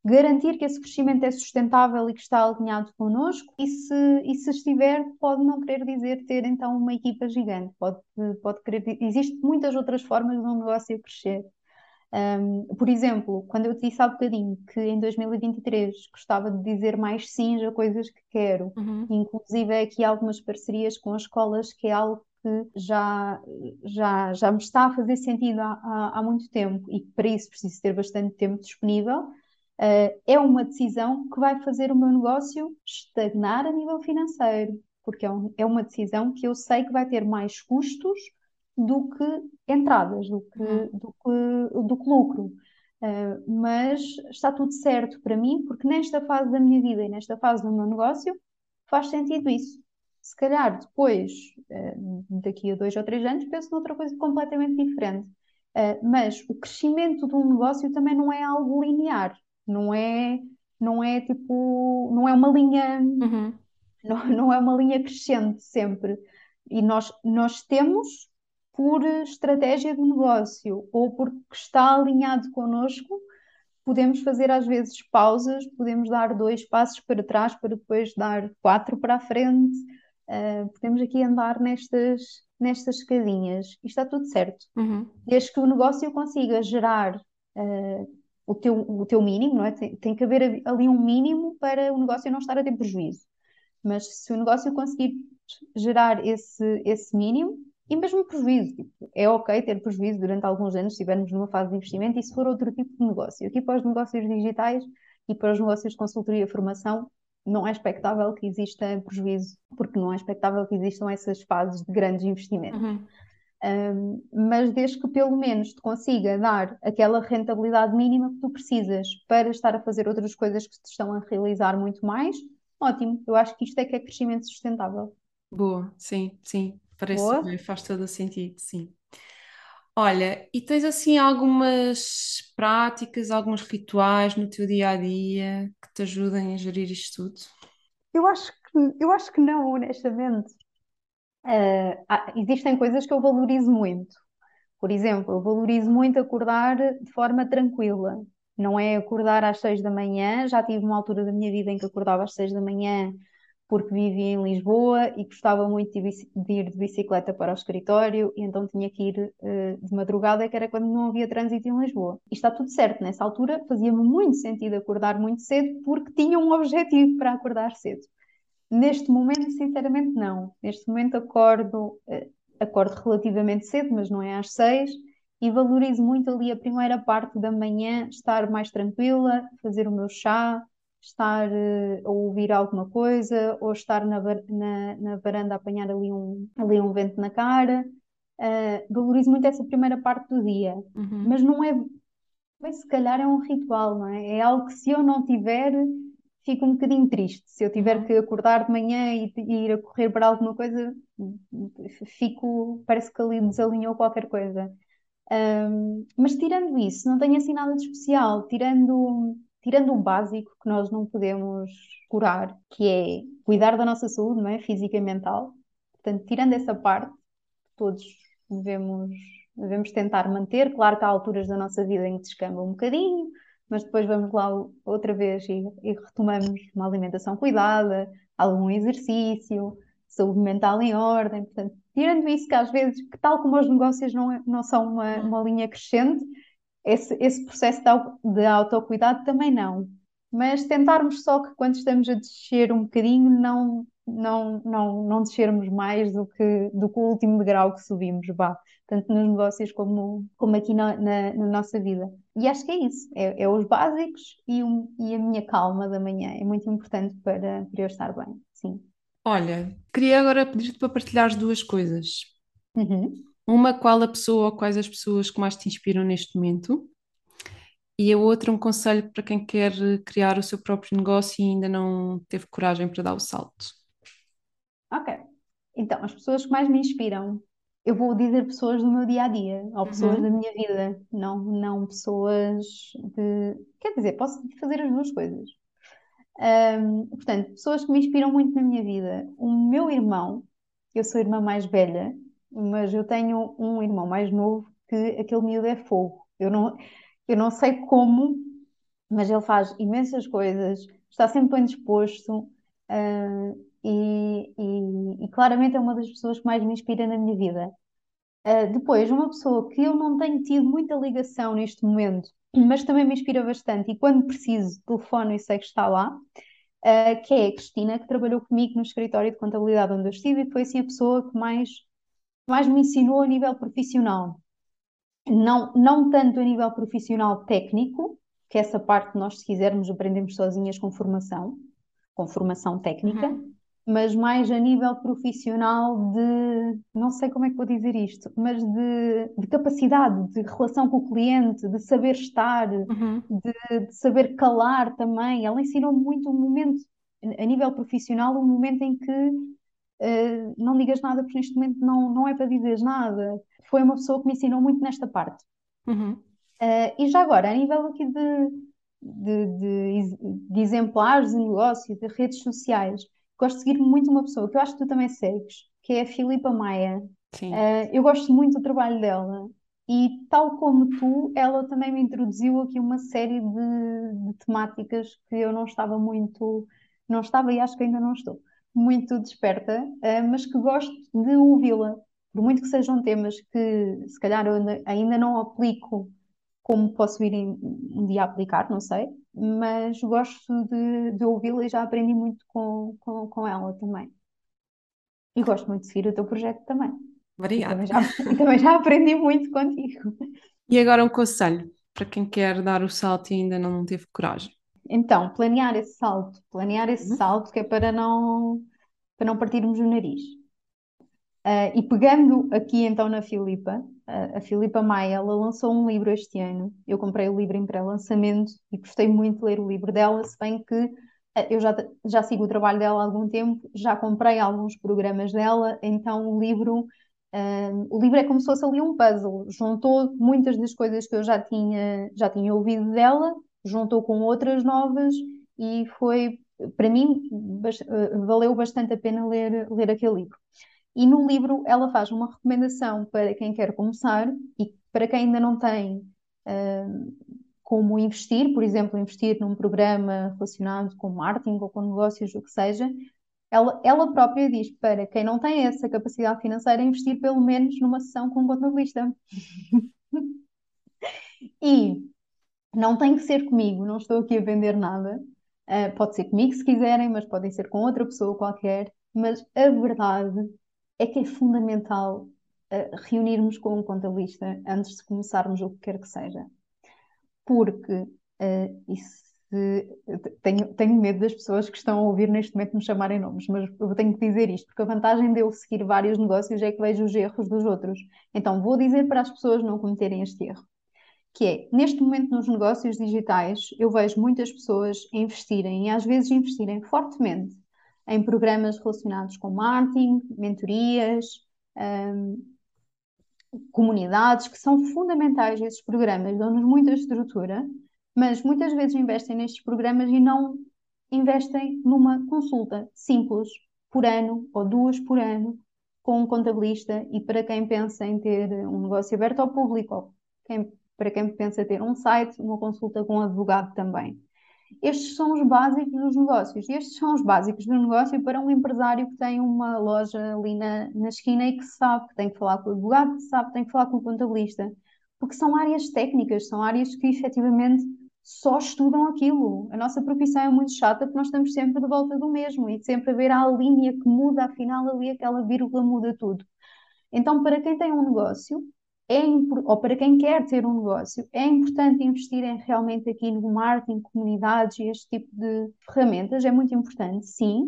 garantir que esse crescimento é sustentável e que está alinhado connosco, e se, e se estiver, pode não querer dizer ter então uma equipa gigante, pode, pode querer, existem muitas outras formas de um negócio crescer. Um, por exemplo, quando eu te disse há bocadinho que em 2023 gostava de dizer mais sim a coisas que quero, uhum. inclusive aqui algumas parcerias com as escolas, que é algo que já, já, já me está a fazer sentido há, há, há muito tempo e para isso preciso ter bastante tempo disponível uh, é uma decisão que vai fazer o meu negócio estagnar a nível financeiro, porque é, um, é uma decisão que eu sei que vai ter mais custos do que entradas, do que, uhum. do que, do que lucro. Uh, mas está tudo certo para mim, porque nesta fase da minha vida e nesta fase do meu negócio faz sentido isso. Se calhar depois, uh, daqui a dois ou três anos, penso noutra coisa completamente diferente. Uh, mas o crescimento de um negócio também não é algo linear não é, não é tipo, não é uma linha, uhum. não, não é uma linha crescente sempre. E nós, nós temos por estratégia do negócio ou porque está alinhado connosco, podemos fazer às vezes pausas, podemos dar dois passos para trás para depois dar quatro para a frente. Uh, podemos aqui andar nestas, nestas escadinhas e está tudo certo. Uhum. Desde que o negócio consiga gerar uh, o teu, o teu mínimo, não é? Tem, tem que haver ali um mínimo para o negócio não estar a ter prejuízo. Mas se o negócio conseguir gerar esse, esse mínimo, e mesmo prejuízo, tipo, é ok ter prejuízo durante alguns anos se estivermos numa fase de investimento e se for outro tipo de negócio. Aqui para os negócios digitais e para os negócios de consultoria e formação, não é expectável que exista prejuízo, porque não é expectável que existam essas fases de grandes investimentos. Uhum. Um, mas desde que pelo menos te consiga dar aquela rentabilidade mínima que tu precisas para estar a fazer outras coisas que te estão a realizar muito mais, ótimo. Eu acho que isto é que é crescimento sustentável. Boa, sim, sim, parece Boa. bem, faz todo o sentido, sim. Olha, e tens assim algumas práticas, alguns rituais no teu dia a dia que te ajudem a gerir isto tudo? Eu acho que, eu acho que não, honestamente. Uh, existem coisas que eu valorizo muito. Por exemplo, eu valorizo muito acordar de forma tranquila. Não é acordar às seis da manhã. Já tive uma altura da minha vida em que acordava às seis da manhã porque vivia em Lisboa e gostava muito de, de ir de bicicleta para o escritório e então tinha que ir uh, de madrugada, que era quando não havia trânsito em Lisboa. E está tudo certo. Nessa altura fazia-me muito sentido acordar muito cedo porque tinha um objetivo para acordar cedo. Neste momento, sinceramente, não. Neste momento acordo, uh, acordo relativamente cedo, mas não é às seis, e valorizo muito ali a primeira parte da manhã, estar mais tranquila, fazer o meu chá, estar uh, a ouvir alguma coisa, ou estar na, na, na, varanda a apanhar ali um, ali um vento na cara. Uh, valorizo muito essa primeira parte do dia, uhum. mas não é, bem, se calhar é um ritual, não é? É algo que se eu não tiver, fico um bocadinho triste. Se eu tiver uhum. que acordar de manhã e, e, ir a correr para alguma coisa, fico, parece que ali desalinhou qualquer coisa. Um, mas tirando isso, não tenho assim nada de especial, tirando, tirando o básico que nós não podemos curar, que é cuidar da nossa saúde, não é? Física e mental. Portanto, tirando essa parte, todos devemos, devemos tentar manter. Claro que há alturas da nossa vida em que descamba um bocadinho, mas depois vamos lá outra vez e, e retomamos uma alimentação cuidada, algum exercício, saúde mental em ordem. Portanto, tirando isso, que às vezes, que tal como os negócios não, é, não são uma, uma linha crescente, esse, esse processo de, de autocuidado também não. Mas tentarmos só que quando estamos a descer um bocadinho, não, não, não, não descermos mais do que, do que o último degrau que subimos, vá, tanto nos negócios como, como aqui na, na, na nossa vida. E acho que é isso, é, é os básicos e, um, e a minha calma da manhã, é muito importante para, para eu estar bem, sim. Olha, queria agora pedir-te para partilhar duas coisas. Uhum. Uma, qual a pessoa ou quais as pessoas que mais te inspiram neste momento? E a outra, um conselho para quem quer criar o seu próprio negócio e ainda não teve coragem para dar o salto. Ok. Então, as pessoas que mais me inspiram, eu vou dizer pessoas do meu dia a dia, ou pessoas uhum. da minha vida, não, não pessoas de. Quer dizer, posso fazer as duas coisas. Um, portanto, pessoas que me inspiram muito na minha vida. O meu irmão, eu sou a irmã mais velha, mas eu tenho um irmão mais novo que aquele miúdo é fogo. Eu não, eu não sei como, mas ele faz imensas coisas, está sempre bem disposto. Uh, e, e, e, claramente é uma das pessoas que mais me inspira na minha vida. Uh, depois, uma pessoa que eu não tenho tido muita ligação neste momento, mas também me inspira bastante, e quando preciso, telefono e sei que está lá, uh, que é a Cristina, que trabalhou comigo no escritório de contabilidade onde eu estive e foi assim a pessoa que mais, mais me ensinou a nível profissional. Não, não tanto a nível profissional técnico, que essa parte nós, se quisermos, aprendemos sozinhas com formação, com formação técnica, uhum mas mais a nível profissional de, não sei como é que vou dizer isto, mas de, de capacidade, de relação com o cliente, de saber estar, uhum. de, de, saber calar também. Ela ensinou muito um momento, a nível profissional, um momento em que uh, não digas nada, porque neste momento não, não é para dizer nada. Foi uma pessoa que me ensinou muito nesta parte. Uhum. Uh, e já agora, a nível aqui de, de, de, de exemplares de negócio, de redes sociais, gosto de seguir muito uma pessoa que eu acho que tu também segues, que é a Filipa Maia. Uh, eu gosto muito do trabalho dela e, tal como tu, ela também me introduziu aqui uma série de, de temáticas que eu não estava muito, não estava e acho que ainda não estou muito desperta, uh, mas que gosto de ouvi-la. Por muito que sejam temas que se calhar eu ainda não aplico como posso em, um dia aplicar, não sei, mas gosto de, de ouvi-la e já aprendi muito com, com, com ela também. E gosto muito de seguir o teu projeto também. Obrigada. E também, já, e também já aprendi muito contigo. E agora um conselho para quem quer dar o salto e ainda não teve coragem. Então, planear esse salto, planear esse uhum. salto que é para não, para não partirmos o nariz. Uh, e pegando aqui então na Filipa, uh, a Filipa Maia, ela lançou um livro este ano. Eu comprei o livro em pré-lançamento e gostei muito de ler o livro dela, se bem que uh, eu já, já sigo o trabalho dela há algum tempo, já comprei alguns programas dela, então o livro, o livro é como se fosse ali um puzzle, juntou muitas das coisas que eu já tinha, já tinha ouvido dela, juntou com outras novas e foi, para mim, valeu bastante a pena ler, ler aquele livro. E no livro ela faz uma recomendação para quem quer começar e para quem ainda não tem uh, como investir, por exemplo, investir num programa relacionado com marketing ou com negócios, o que seja, ela, ela própria diz para quem não tem essa capacidade financeira, investir pelo menos numa sessão com um contabilista. e não tem que ser comigo, não estou aqui a vender nada. Uh, pode ser comigo se quiserem, mas podem ser com outra pessoa qualquer. Mas a verdade é que é fundamental uh, reunirmos com um contabilista antes de começarmos o que quer que seja. Porque uh, isso tenho, tenho medo das pessoas que estão a ouvir neste momento me chamarem nomes, mas eu tenho que dizer isto, porque a vantagem de eu seguir vários negócios é que vejo os erros dos outros. Então vou dizer para as pessoas não cometerem este erro. Que é, neste momento nos negócios digitais, eu vejo muitas pessoas investirem, e às vezes investirem fortemente, em programas relacionados com marketing, mentorias, um, comunidades, que são fundamentais esses programas, dão-nos muita estrutura, mas muitas vezes investem nestes programas e não investem numa consulta simples por ano ou duas por ano com um contabilista e para quem pensa em ter um negócio aberto ao público, quem, para quem pensa ter um site, uma consulta com um advogado também. Estes são os básicos dos negócios. Estes são os básicos do negócio para um empresário que tem uma loja ali na, na esquina e que sabe que tem que falar com o advogado, que sabe que tem que falar com o contabilista. Porque são áreas técnicas, são áreas que efetivamente só estudam aquilo. A nossa profissão é muito chata porque nós estamos sempre de volta do mesmo e sempre a ver a linha que muda, afinal ali aquela vírgula muda tudo. Então, para quem tem um negócio, é ou para quem quer ter um negócio, é importante investirem realmente aqui no marketing, comunidades e este tipo de ferramentas, é muito importante, sim,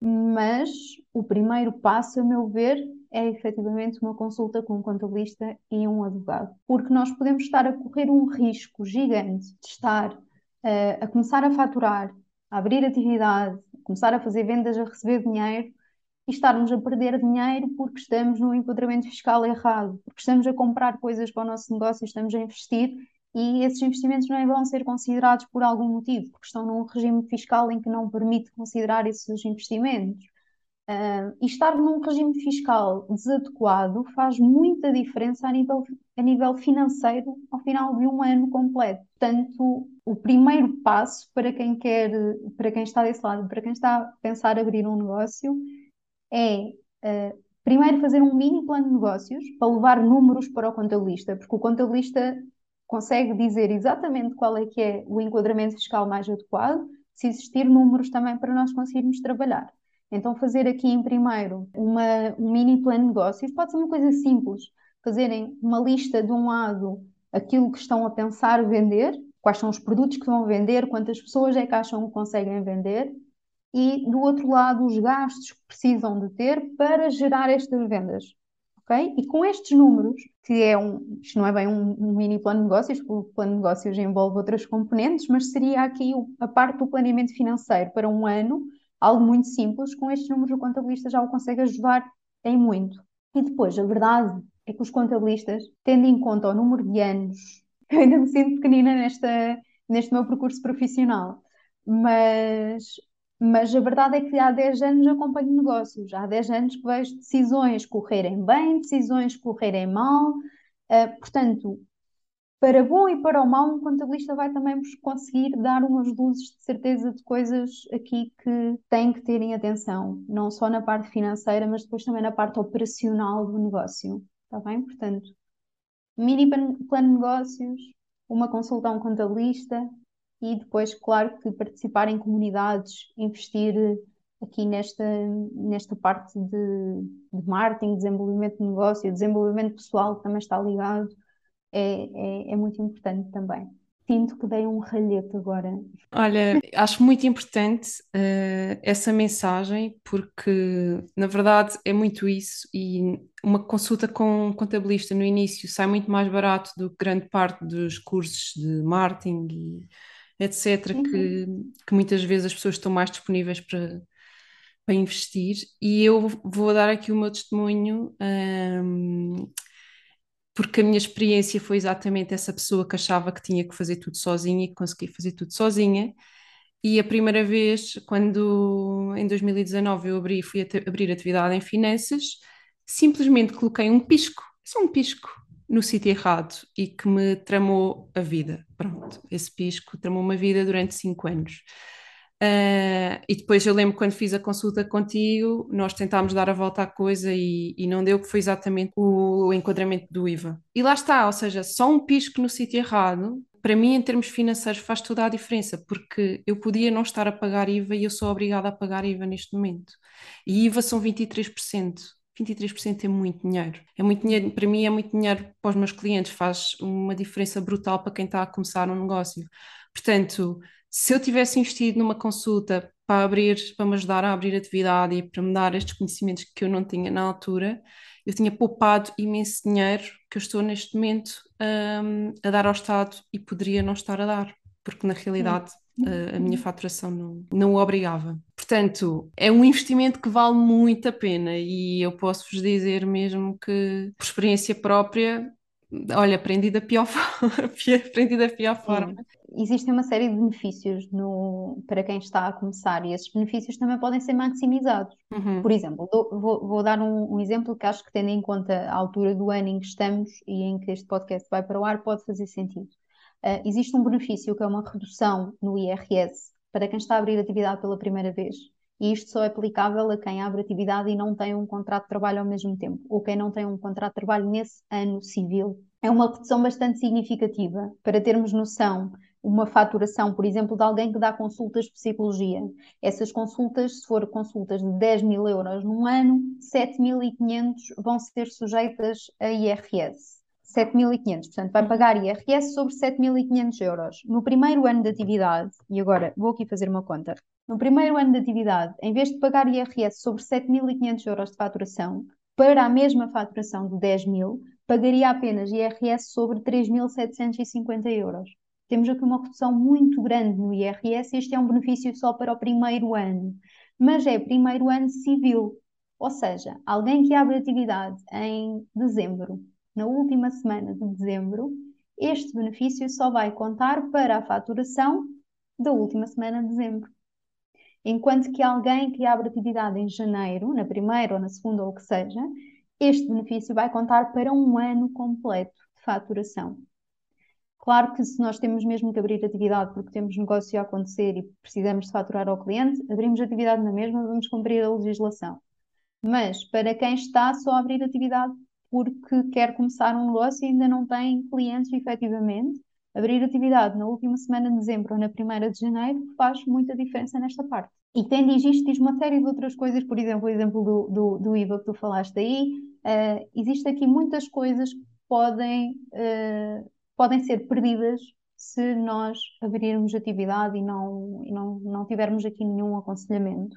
mas o primeiro passo, a meu ver, é efetivamente uma consulta com um contabilista e um advogado, porque nós podemos estar a correr um risco gigante de estar uh, a começar a faturar, a abrir atividade, a começar a fazer vendas, a receber dinheiro e estarmos a perder dinheiro porque estamos no enquadramento fiscal errado, porque estamos a comprar coisas para o nosso negócio, estamos a investir e esses investimentos não vão ser considerados por algum motivo, porque estão num regime fiscal em que não permite considerar esses investimentos. Uh, e estar num regime fiscal desadequado faz muita diferença a nível, a nível financeiro ao final de um ano completo. Portanto, o primeiro passo para quem quer, para quem está desse lado, para quem está a pensar abrir um negócio, é uh, primeiro fazer um mini plano de negócios para levar números para o contabilista, porque o contabilista consegue dizer exatamente qual é que é o enquadramento fiscal mais adequado, se existir números também para nós conseguirmos trabalhar. Então, fazer aqui em primeiro uma, um mini plano de negócios pode ser uma coisa simples. Fazerem uma lista de um lado aquilo que estão a pensar vender, quais são os produtos que vão vender, quantas pessoas é que acham que conseguem vender, e do outro lado os gastos que precisam de ter para gerar estas vendas. Okay? E com estes números, que é um, isto não é bem um, um mini plano de negócios, porque o plano de negócios envolve outras componentes, mas seria aqui a parte do planeamento financeiro para um ano, algo muito simples, com estes números o contabilista já o consegue ajudar em muito. E depois, a verdade é que os contabilistas, tendo em conta o número de anos, eu ainda me sinto pequenina nesta, neste meu percurso profissional, mas, mas a verdade é que há 10 anos acompanho negócios, há 10 anos que vejo decisões correrem bem, decisões correrem mal, uh, portanto, para bom e para o mal, um contabilista vai também conseguir dar umas luzes de certeza de coisas aqui que têm que terem atenção, não só na parte financeira, mas depois também na parte operacional do negócio. Está bem? Portanto, mini plano de negócios, uma consulta a um contabilista e depois, claro, que participar em comunidades, investir aqui nesta, nesta parte de, de marketing, desenvolvimento de negócio, desenvolvimento pessoal que também está ligado é, é, é muito importante também. Sinto que dei um ralhete agora. Olha, acho muito importante uh, essa mensagem, porque na verdade é muito isso, e uma consulta com um contabilista no início sai muito mais barato do que grande parte dos cursos de marketing e etc., uhum. que, que muitas vezes as pessoas estão mais disponíveis para, para investir. E eu vou dar aqui o meu testemunho. Um, porque a minha experiência foi exatamente essa pessoa que achava que tinha que fazer tudo sozinha e que conseguia fazer tudo sozinha. E a primeira vez, quando em 2019 eu abri, fui abrir atividade em finanças, simplesmente coloquei um pisco, só um pisco, no sítio errado e que me tramou a vida. Pronto, esse pisco tramou uma vida durante cinco anos. Uh, e depois eu lembro quando fiz a consulta contigo, nós tentámos dar a volta à coisa e, e não deu, que foi exatamente o, o, enquadramento do IVA. E lá está, ou seja, só um pisco no sítio errado, para mim, em termos financeiros, faz toda a diferença, porque eu podia não estar a pagar IVA e eu sou obrigada a pagar IVA neste momento. E IVA são 23%. 23% é muito dinheiro. É muito dinheiro, para mim é muito dinheiro para os meus clientes, faz uma diferença brutal para quem está a começar um negócio. Portanto, se eu tivesse investido numa consulta para abrir, para me ajudar a abrir atividade e para me dar estes conhecimentos que eu não tinha na altura, eu tinha poupado imenso dinheiro que eu estou neste momento um, a dar ao Estado e poderia não estar a dar, porque na realidade a, a minha faturação não, não o obrigava. Portanto, é um investimento que vale muito a pena e eu posso vos dizer mesmo que, por experiência própria, olha, aprendi da pior, aprendi da pior forma existem uma série de benefícios no, para quem está a começar e esses benefícios também podem ser maximizados. Uhum. Por exemplo, dou, vou, vou, dar um, um, exemplo que acho que, tendo em conta a altura do ano em que estamos e em que este podcast vai para o ar, pode fazer sentido. Uh, existe um benefício que é uma redução no IRS para quem está a abrir atividade pela primeira vez. E isto só é aplicável a quem abre atividade e não tem um contrato de trabalho ao mesmo tempo, ou quem não tem um contrato de trabalho nesse ano civil. É uma redução bastante significativa. Para termos noção, uma faturação, por exemplo, de alguém que dá consultas de psicologia. Essas consultas, se for consultas de 10 mil euros num ano, 7.500 vão ser sujeitas a IRS. 7.500, portanto, vai pagar IRS sobre 7.500 euros. No primeiro ano de atividade, e agora vou aqui fazer uma conta, no primeiro ano de atividade, em vez de pagar IRS sobre 7.500 euros de faturação, para a mesma faturação de 10 mil, pagaria apenas IRS sobre 3.750 euros. Temos aqui uma redução muito grande no IRS. Este é um benefício só para o primeiro ano, mas é primeiro ano civil, ou seja, alguém que abre atividade em dezembro, na última semana de dezembro, este benefício só vai contar para a faturação da última semana de dezembro. Enquanto que alguém que abre atividade em janeiro, na primeira ou na segunda ou o que seja, este benefício vai contar para um ano completo de faturação. Claro que se nós temos mesmo que abrir atividade porque temos negócio a acontecer e precisamos de faturar ao cliente, abrimos atividade na mesma, vamos cumprir a legislação. Mas para quem está só a abrir atividade porque quer começar um negócio e ainda não tem clientes efetivamente, abrir atividade na última semana de dezembro ou na primeira de janeiro faz muita diferença nesta parte. E tendo isto, diz uma série de outras coisas, por exemplo, o exemplo do, do, do IVA que tu falaste aí, uh, existe aqui muitas coisas que podem uh, podem ser perdidas se nós abrirmos atividade e não, e não, não tivermos aqui nenhum aconselhamento.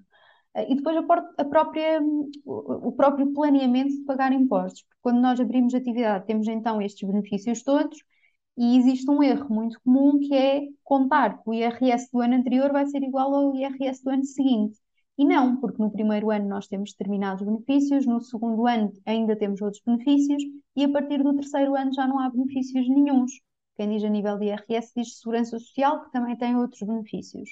Eh, e depois a, própria, o próprio planeamento de pagar impostos, porque quando nós abrimos atividade temos então estes benefícios todos e existe um erro muito comum que é contar que o IRS do ano anterior vai ser igual ao IRS do ano seguinte. E não, porque no primeiro ano nós temos determinados benefícios, no segundo ano ainda temos outros benefícios e a partir do terceiro ano já não há benefícios nenhums. Quem diz a nível de IRS diz Segurança Social, que também tem outros benefícios.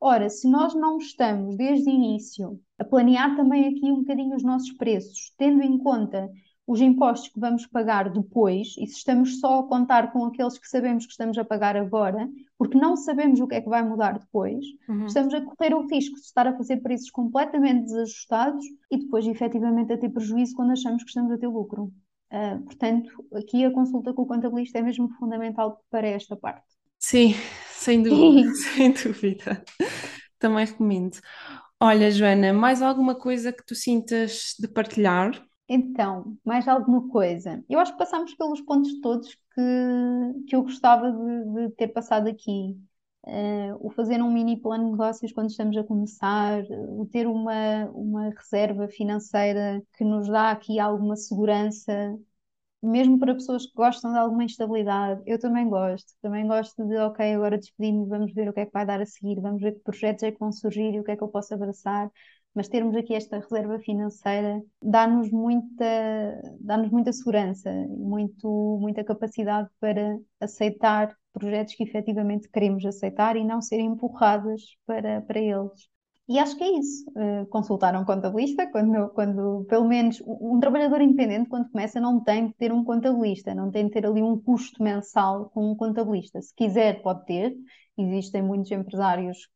Ora, se nós não estamos desde o início a planear também aqui um bocadinho os nossos preços, tendo em conta os impostos que vamos pagar depois, e se estamos só a contar com aqueles que sabemos que estamos a pagar agora, porque não sabemos o que é que vai mudar depois, uhum. estamos a correr o risco de estar a fazer preços completamente desajustados e depois efetivamente a ter prejuízo quando achamos que estamos a ter lucro. Uh, portanto, aqui a consulta com o contabilista é mesmo fundamental para esta parte. Sim, sem dúvida, sem dúvida. Também recomendo. Olha, Joana, mais alguma coisa que tu sintas de partilhar? Então, mais alguma coisa? Eu acho que passamos pelos pontos todos que, que eu gostava de, de ter passado aqui. Uh, o fazer um mini plano de negócios quando estamos a começar, o ter uma, uma reserva financeira que nos dá aqui alguma segurança, mesmo para pessoas que gostam de alguma instabilidade, eu também gosto. Também gosto de, ok, agora despedimos, vamos ver o que é que vai dar a seguir, vamos ver que projetos é que vão surgir e o que é que eu posso abraçar mas termos aqui esta reserva financeira dá-nos muita, dá-nos muita segurança, muito, muita capacidade para aceitar projetos que efetivamente queremos aceitar e não ser empurradas para, para eles. E acho que é isso. Uh, consultar um contabilista, quando, quando pelo menos um, um, trabalhador independente, quando começa, não tem de ter um contabilista, não tem de ter ali um custo mensal com um contabilista. Se quiser, pode ter. Existem muitos empresários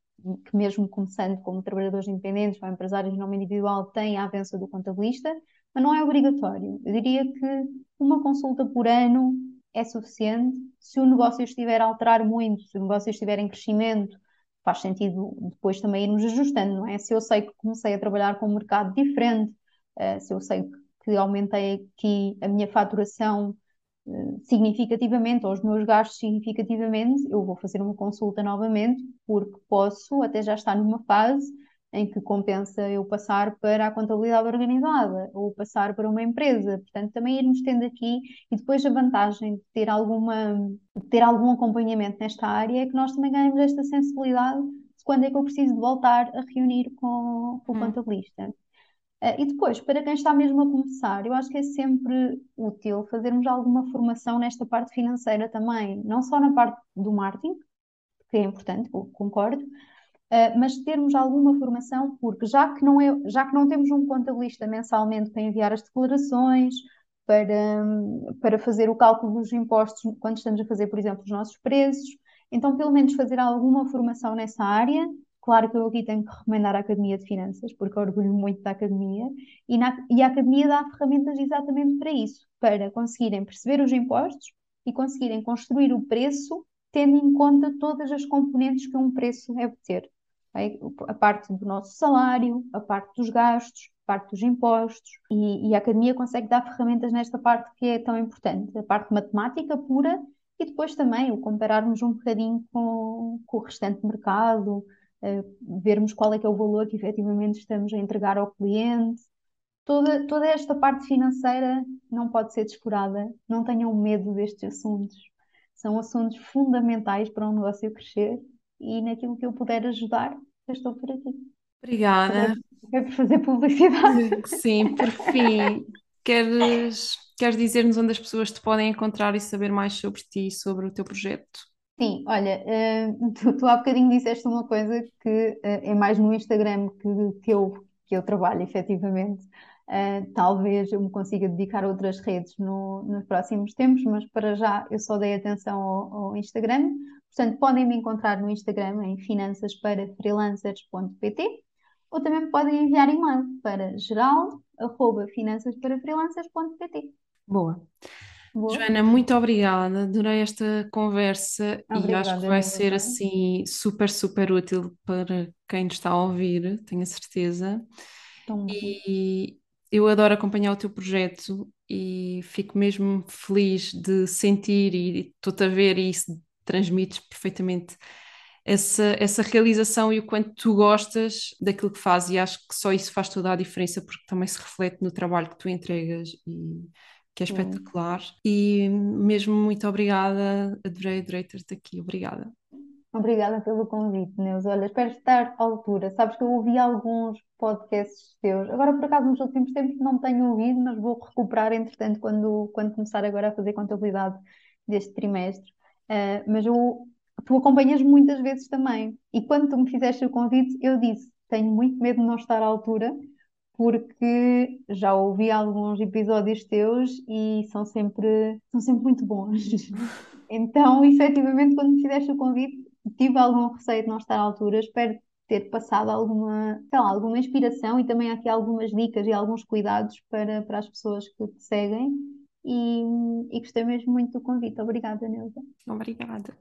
que, mesmo começando como trabalhadores independentes ou empresários de nome individual, têm a avença do contabilista, mas não é obrigatório. Eu diria que uma consulta por ano é suficiente. Se o negócio estiver a alterar muito, se o negócio estiver em crescimento, faz sentido depois também irmos ajustando, não é? Se eu sei que comecei a trabalhar com um mercado diferente, uh, se eu sei que aumentei aqui a minha faturação uh, significativamente ou os meus gastos significativamente, eu vou fazer uma consulta novamente, porque posso até já estar numa fase em que compensa eu passar para a contabilidade organizada ou passar para uma empresa. Portanto, também irmos tendo aqui e depois a vantagem de ter alguma de ter algum acompanhamento nesta área é que nós também ganhamos esta sensibilidade de quando é que eu preciso de voltar a reunir com, com o hum. contabilista. Uh, e depois, para quem está mesmo a começar, eu acho que é sempre útil fazermos alguma formação nesta parte financeira também, não só na parte do marketing, que é importante, concordo, Uh, mas termos alguma formação, porque já que, não é, já que não temos um contabilista mensalmente para enviar as declarações, para, para fazer o cálculo dos impostos quando estamos a fazer, por exemplo, os nossos preços, então pelo menos fazer alguma formação nessa área. Claro que eu aqui tenho que recomendar a Academia de Finanças, porque orgulho muito da Academia, e, na, e a Academia dá ferramentas exatamente para isso, para conseguirem perceber os impostos e conseguirem construir o preço tendo em conta todas as componentes que um preço deve ter a parte do nosso salário, a parte dos gastos, a parte dos impostos, e, e, a academia consegue dar ferramentas nesta parte que é tão importante, a parte matemática pura e depois também o compararmos um bocadinho com, com o restante mercado, uh, vermos qual é que é o valor que efetivamente estamos a entregar ao cliente. Toda, toda esta parte financeira não pode ser descurada, não tenham medo destes assuntos. São assuntos fundamentais para um negócio crescer e naquilo que eu puder ajudar, eu estou por aqui. Obrigada. É por fazer publicidade. Sim, por fim, queres, queres dizer-nos onde as pessoas te podem encontrar e saber mais sobre ti e sobre o teu projeto? Sim, olha, uh, tu, tu há bocadinho disseste uma coisa que uh, é mais no Instagram que, que, eu, que eu trabalho, efetivamente. Uh, talvez eu me consiga dedicar a outras redes no, nos próximos tempos, mas para já eu só dei atenção ao, ao Instagram. Portanto, podem me encontrar no Instagram em finançasparafreelancers.pt ou também podem enviar e-mail para geral.finançasparafreelancers.pt. Boa. Boa. Joana, muito obrigada. Adorei esta conversa obrigada, e acho que vai ser assim super, super útil para quem nos está a ouvir, tenho a certeza. E eu adoro acompanhar o teu projeto e fico mesmo feliz de sentir e estou-te a ver e isso transmites perfeitamente essa, essa realização e o quanto tu gostas daquilo que fazes, e acho que só isso faz toda a diferença, porque também se reflete no trabalho que tu entregas e que é espetacular. E mesmo muito obrigada, adorei, adorei ter-te aqui, obrigada. Obrigada pelo convite, Neus. Olha, espero estar à altura. Sabes que eu ouvi alguns podcasts teus. Agora, por acaso, nos últimos tempos não tenho ouvido, mas vou recuperar, entretanto, quando, quando começar agora a fazer contabilidade deste trimestre. Uh, mas eu, tu acompanhas muitas vezes também. E quando tu me fizeste o convite, eu disse: tenho muito medo de não estar à altura, porque já ouvi alguns episódios teus e são sempre, são sempre muito bons. então, efetivamente, quando me fizeste o convite, tive algum receio de não estar à altura. Espero ter passado alguma, lá, alguma inspiração e também aqui algumas dicas e alguns cuidados para, para as pessoas que te seguem e, e gostei mesmo muito do convite. Obrigada, Neuza. Obrigada.